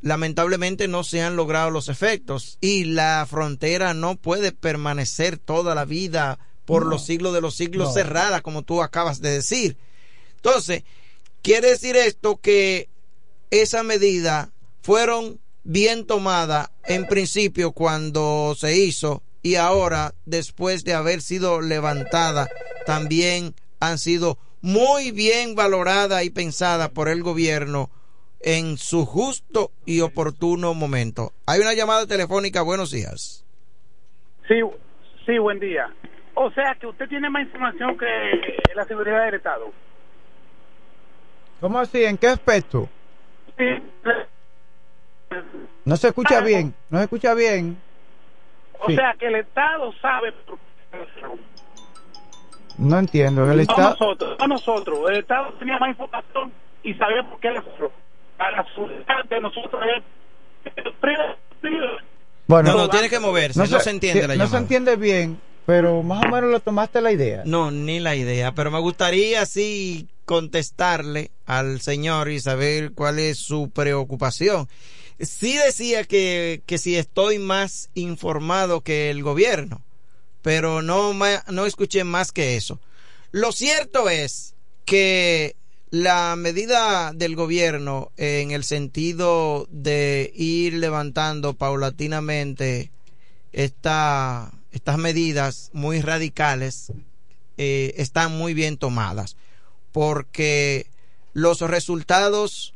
lamentablemente no se han logrado los efectos y la frontera no puede permanecer toda la vida por los siglos de los siglos cerrada como tú acabas de decir. Entonces, quiere decir esto que esa medida fueron bien tomadas en principio cuando se hizo y ahora después de haber sido levantada también han sido muy bien valoradas y pensadas por el gobierno en su justo y oportuno momento. Hay una llamada telefónica, buenos días. Sí, sí, buen día. O sea que usted tiene más información que la seguridad del Estado. ¿Cómo así? ¿En qué aspecto? No se escucha bien, no se escucha bien. O sea que el Estado sabe. No entiendo. El Estado. nosotros, no nosotros. El Estado tenía más información y sabía por qué le A la de nosotros Bueno, no, no, tiene que moverse, no, se, entiende la No se entiende bien, pero más o menos lo tomaste la idea. No, ni la idea, pero me gustaría sí contestarle al señor y saber cuál es su preocupación. sí decía que, que si estoy más informado que el gobierno, pero no, no escuché más que eso. Lo cierto es que la medida del gobierno en el sentido de ir levantando paulatinamente esta, estas medidas muy radicales eh, están muy bien tomadas porque los resultados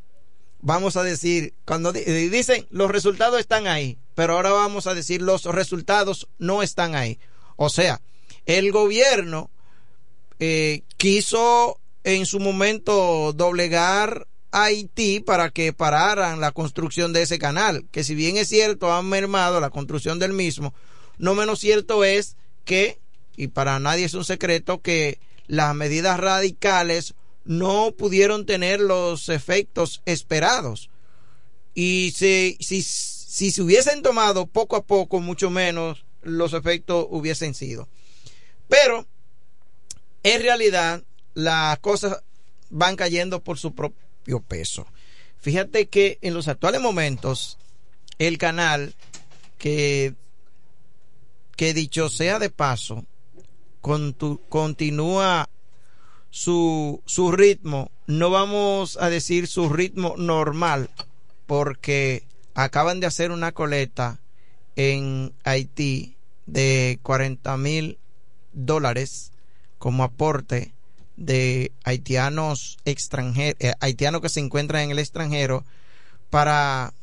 vamos a decir cuando dicen los resultados están ahí pero ahora vamos a decir los resultados no están ahí o sea el gobierno eh, quiso en su momento doblegar a Haití para que pararan la construcción de ese canal, que si bien es cierto han mermado la construcción del mismo, no menos cierto es que, y para nadie es un secreto, que las medidas radicales no pudieron tener los efectos esperados. Y si, si, si se hubiesen tomado poco a poco, mucho menos los efectos hubiesen sido. Pero, en realidad, las cosas van cayendo por su propio peso. Fíjate que en los actuales momentos, el canal que, que dicho sea de paso, continúa su, su ritmo, no vamos a decir su ritmo normal, porque acaban de hacer una coleta en Haití de 40 mil dólares como aporte de haitianos extranjeros, eh, haitianos que se encuentran en el extranjero para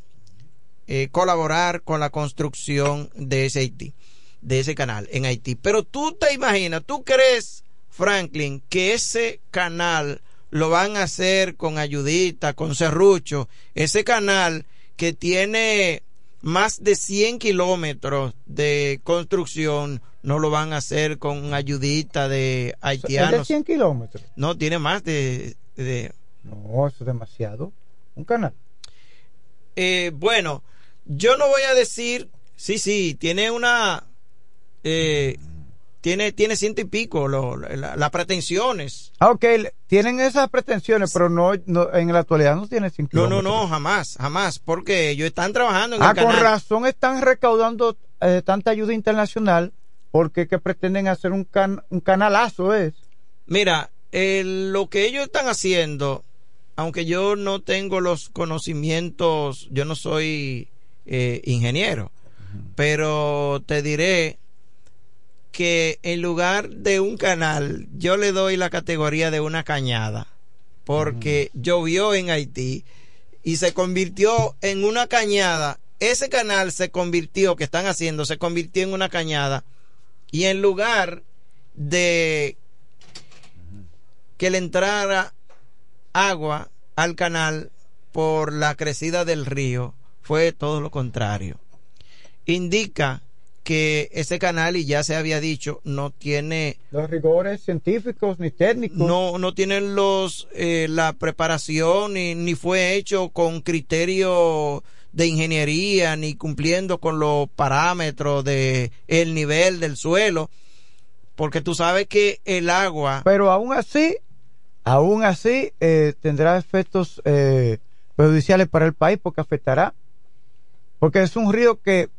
eh, colaborar con la construcción de ese Haití, de ese canal en Haití. Pero tú te imaginas, tú crees, Franklin, que ese canal lo van a hacer con ayudita, con serrucho, ese canal que tiene más de 100 kilómetros de construcción no lo van a hacer con ayudita de haitianos. ¿Es de 100 kilómetros? No, tiene más de, No, eso es demasiado. Un canal. Eh, bueno, yo no voy a decir... Sí, sí, tiene una... Eh, tiene, tiene ciento y pico las pretensiones. Ah, ok, tienen esas pretensiones, pero no, en la actualidad no tiene cinco No, no, no, jamás, jamás, porque ellos están trabajando en ah, el canal. con razón están recaudando eh, tanta ayuda internacional, porque que pretenden hacer un, can, un canalazo es. Mira, lo que ellos están haciendo, aunque yo no tengo los conocimientos, yo no soy eh, ingeniero, pero te diré que en lugar de un canal, yo le doy la categoría de una cañada, porque llovió en Haití y se convirtió en una cañada. Ese canal se convirtió, que están haciendo, se convirtió en una cañada. Y en lugar de que le entrara agua al canal por la crecida del río, fue todo lo contrario. Indica que ese canal, y ya se había dicho, no tiene los rigores científicos ni técnicos. No, no tiene los, eh, la preparación ni, ni fue hecho con criterio de ingeniería ni cumpliendo con los parámetros de el nivel del suelo porque tú sabes que el agua pero aún así aún así eh, tendrá efectos eh, perjudiciales para el país porque afectará porque es un río que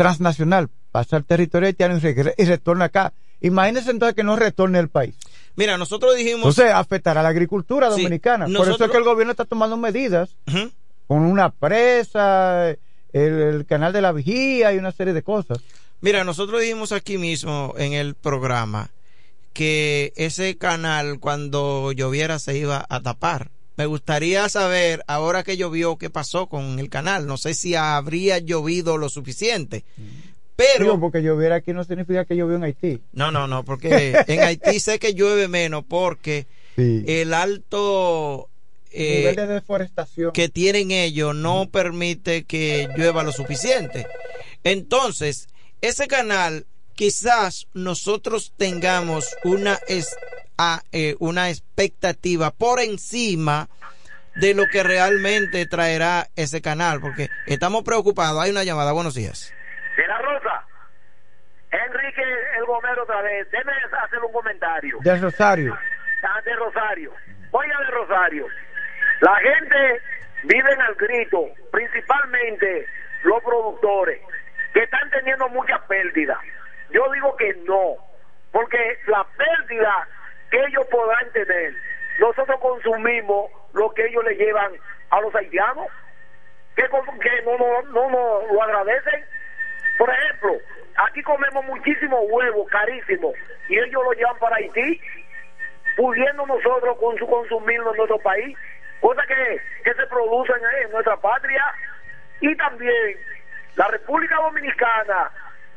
transnacional, pasa al territorio haitiano y, retorna acá. Imagínense entonces que no retorne al país. Mira, nosotros dijimos... Entonces afectará a la agricultura dominicana. Por eso es que el gobierno está tomando medidas con una presa, el, canal de la vigía y una serie de cosas. Mira, nosotros dijimos aquí mismo en el programa que ese canal cuando lloviera se iba a tapar. Me gustaría saber, ahora que llovió, qué pasó con el canal. No sé si habría llovido lo suficiente. Pero. porque llover aquí no significa que llovió en Haití. No, no, no, porque en Haití sé que llueve menos porque el alto. Eh, nivel de deforestación que tienen ellos no permite que llueva lo suficiente. Entonces, ese canal quizás nosotros tengamos una eh, una expectativa por encima de lo que realmente traerá ese canal, porque estamos preocupados. Hay una llamada, buenos días. De la Rosa, Enrique El Gomero otra vez, déme hacer un comentario. De Rosario. Ah, de Rosario. Oiga de Rosario. La gente viven al grito, principalmente los productores, que están teniendo mucha pérdida. Yo digo que no, porque la pérdida que ellos podrán tener, nosotros consumimos lo que ellos le llevan a los haitianos, que, no, no, no, no lo agradecen. Por ejemplo, aquí comemos muchísimo huevo, carísimo, y ellos lo llevan para Haití, pudiendo nosotros con su consumirlo en nuestro país, cosa que, que se producen en nuestra patria. Y también la República Dominicana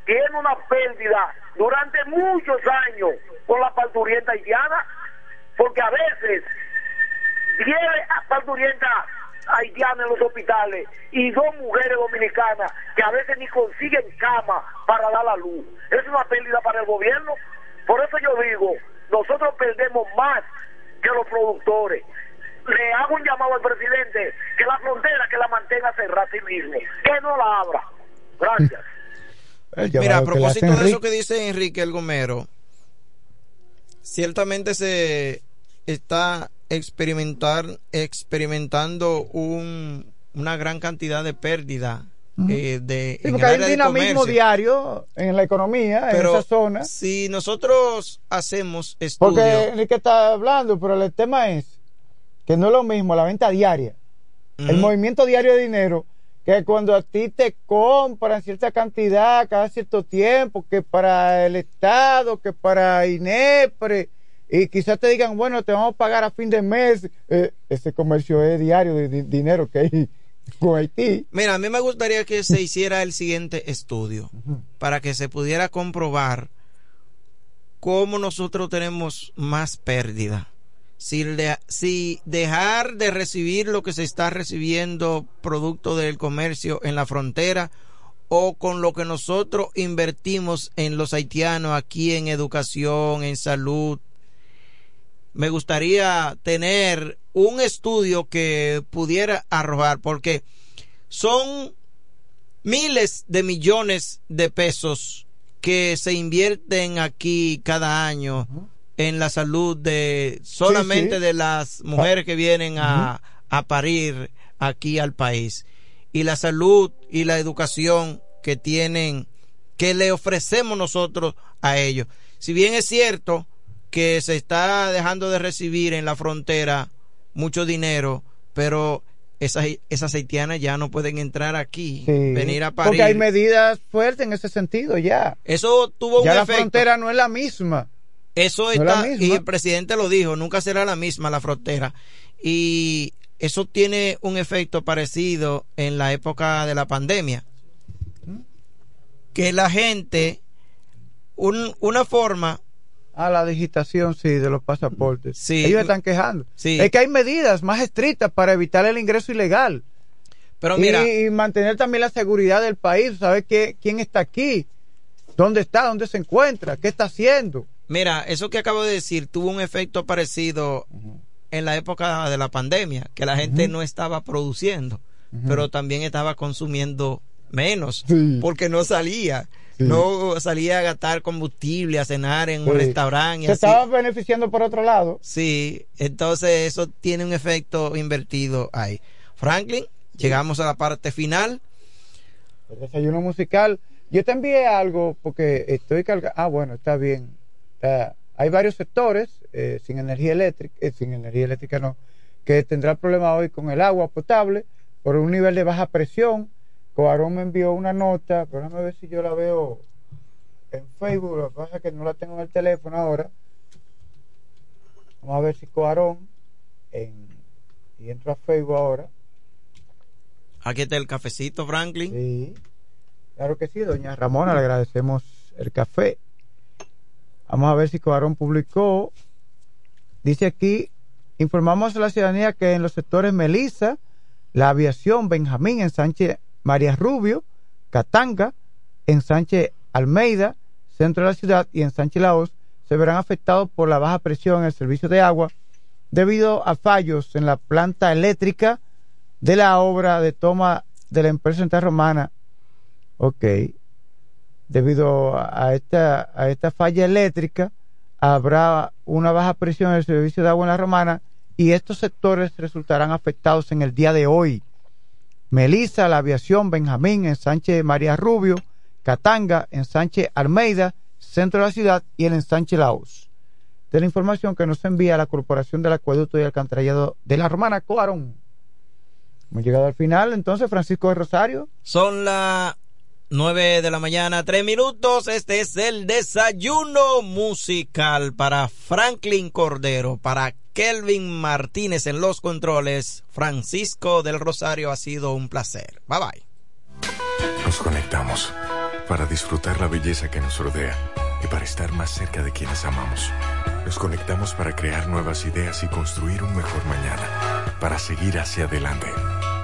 tiene una pérdida durante muchos años con la parturienta haitiana, porque a veces viene parturienta haitiana en los hospitales y dos mujeres dominicanas que a veces ni consiguen cama para dar la luz. Es una pérdida para el gobierno. Por eso yo digo, nosotros perdemos más que los productores. Le hago un llamado al presidente que la frontera que la mantenga cerrada a sí mismo, que no la abra. Gracias. (laughs) Mira, a propósito de eso que dice Enrique El Gomero, ciertamente se está experimentar, experimentando un, una gran cantidad de pérdida eh, de sí, porque hay un dinamismo diario en la economía en esa zona. Si nosotros hacemos estudios. Porque Enrique está hablando, pero el tema es que no es lo mismo la venta diaria, el movimiento diario de dinero, que cuando a ti te compran cierta cantidad cada cierto tiempo, que para el Estado, que para INEPRE y quizás te digan, bueno, te vamos a pagar a fin de mes. Eh, ese comercio es diario de, dinero que hay (laughs) con Haití. Mira, a mí me gustaría que se hiciera el siguiente estudio para que se pudiera comprobar cómo nosotros tenemos más pérdida. Si, dejar de recibir lo que se está recibiendo producto del comercio en la frontera o con lo que nosotros invertimos en los haitianos aquí en educación, en salud, me gustaría tener un estudio que pudiera arrojar, porque son miles de millones de pesos que se invierten aquí cada año en la salud de solamente de las mujeres que vienen a, a parir aquí al país y la salud y la educación que tienen que le ofrecemos nosotros a ellos. Si bien es cierto que se está dejando de recibir en la frontera mucho dinero, pero esas, esas haitianas ya no pueden entrar aquí, venir a París. Porque hay medidas fuertes en ese sentido ya. Eso tuvo un ya la frontera no es la misma. Eso está, y el presidente lo dijo, nunca será la misma la frontera. Y eso tiene un efecto parecido en la época de la pandemia. Que la gente, un, una forma a la digitación, sí, de los pasaportes. Sí. Ellos están quejando. Es que hay medidas más estrictas para evitar el ingreso ilegal. Pero mira. Y, mantener también la seguridad del país, saber qué, quién está aquí, dónde está, dónde se encuentra, qué está haciendo. Mira, eso que acabo de decir tuvo un efecto parecido en la época de la pandemia, que la gente no estaba produciendo, pero también estaba consumiendo menos, porque no salía. No salía a gastar combustible, a cenar en un restaurante. Se estaba beneficiando por otro lado. Sí, entonces eso tiene un efecto invertido ahí. Franklin, llegamos a la parte final. El desayuno musical. Yo te envié algo porque estoy cargando. Ah, bueno, está bien. Hay varios sectores eh, sin energía eléctrica, eh, sin energía eléctrica no, que tendrán problemas hoy con el agua potable por un nivel de baja presión Coarón me envió una nota, pero déjame ver si yo la veo en Facebook, lo que pasa es que no la tengo en el teléfono ahora. Vamos a ver si Coarón, en, y entro a Facebook ahora. Aquí está el cafecito, Franklin. Sí, claro que sí, doña Ramona, le agradecemos el café. Vamos a ver si Coarón publicó. Dice aquí, informamos a la ciudadanía que en los sectores Melissa, la aviación Benjamín en Sánchez María Rubio, Catanga, en Sánchez Almeida, centro de la ciudad, y en Sánchez Laos, se verán afectados por la baja presión en el servicio de agua debido a fallos en la planta eléctrica de la obra de toma de la empresa central romana. Ok. Debido a esta, a esta falla eléctrica, habrá una baja presión en el servicio de agua en la romana y estos sectores resultarán afectados en el día de hoy. Melissa, la aviación, Benjamín, en Sánchez María Rubio, Catanga, en Sánchez Almeida, centro de la ciudad y el ensanche Laos. De la información que nos envía la Corporación del Acueducto y Alcantarillado de la Romana Coarón. Hemos llegado al final, entonces, Francisco de Rosario. Son las nueve de la mañana, tres minutos. Este es el desayuno musical para Franklin Cordero, para Kelvin Martínez en los controles. Francisco del Rosario, ha sido un placer. Bye bye. Nos conectamos para disfrutar la belleza que nos rodea y para estar más cerca de quienes amamos. Nos conectamos para crear nuevas ideas y construir un mejor mañana, para seguir hacia adelante.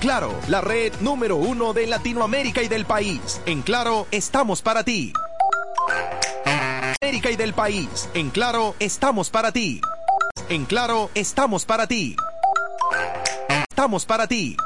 Claro, la red número uno de Latinoamérica y del país. En Claro, estamos para ti. América y del país. En Claro, estamos para ti. En Claro, estamos para ti. Estamos para ti.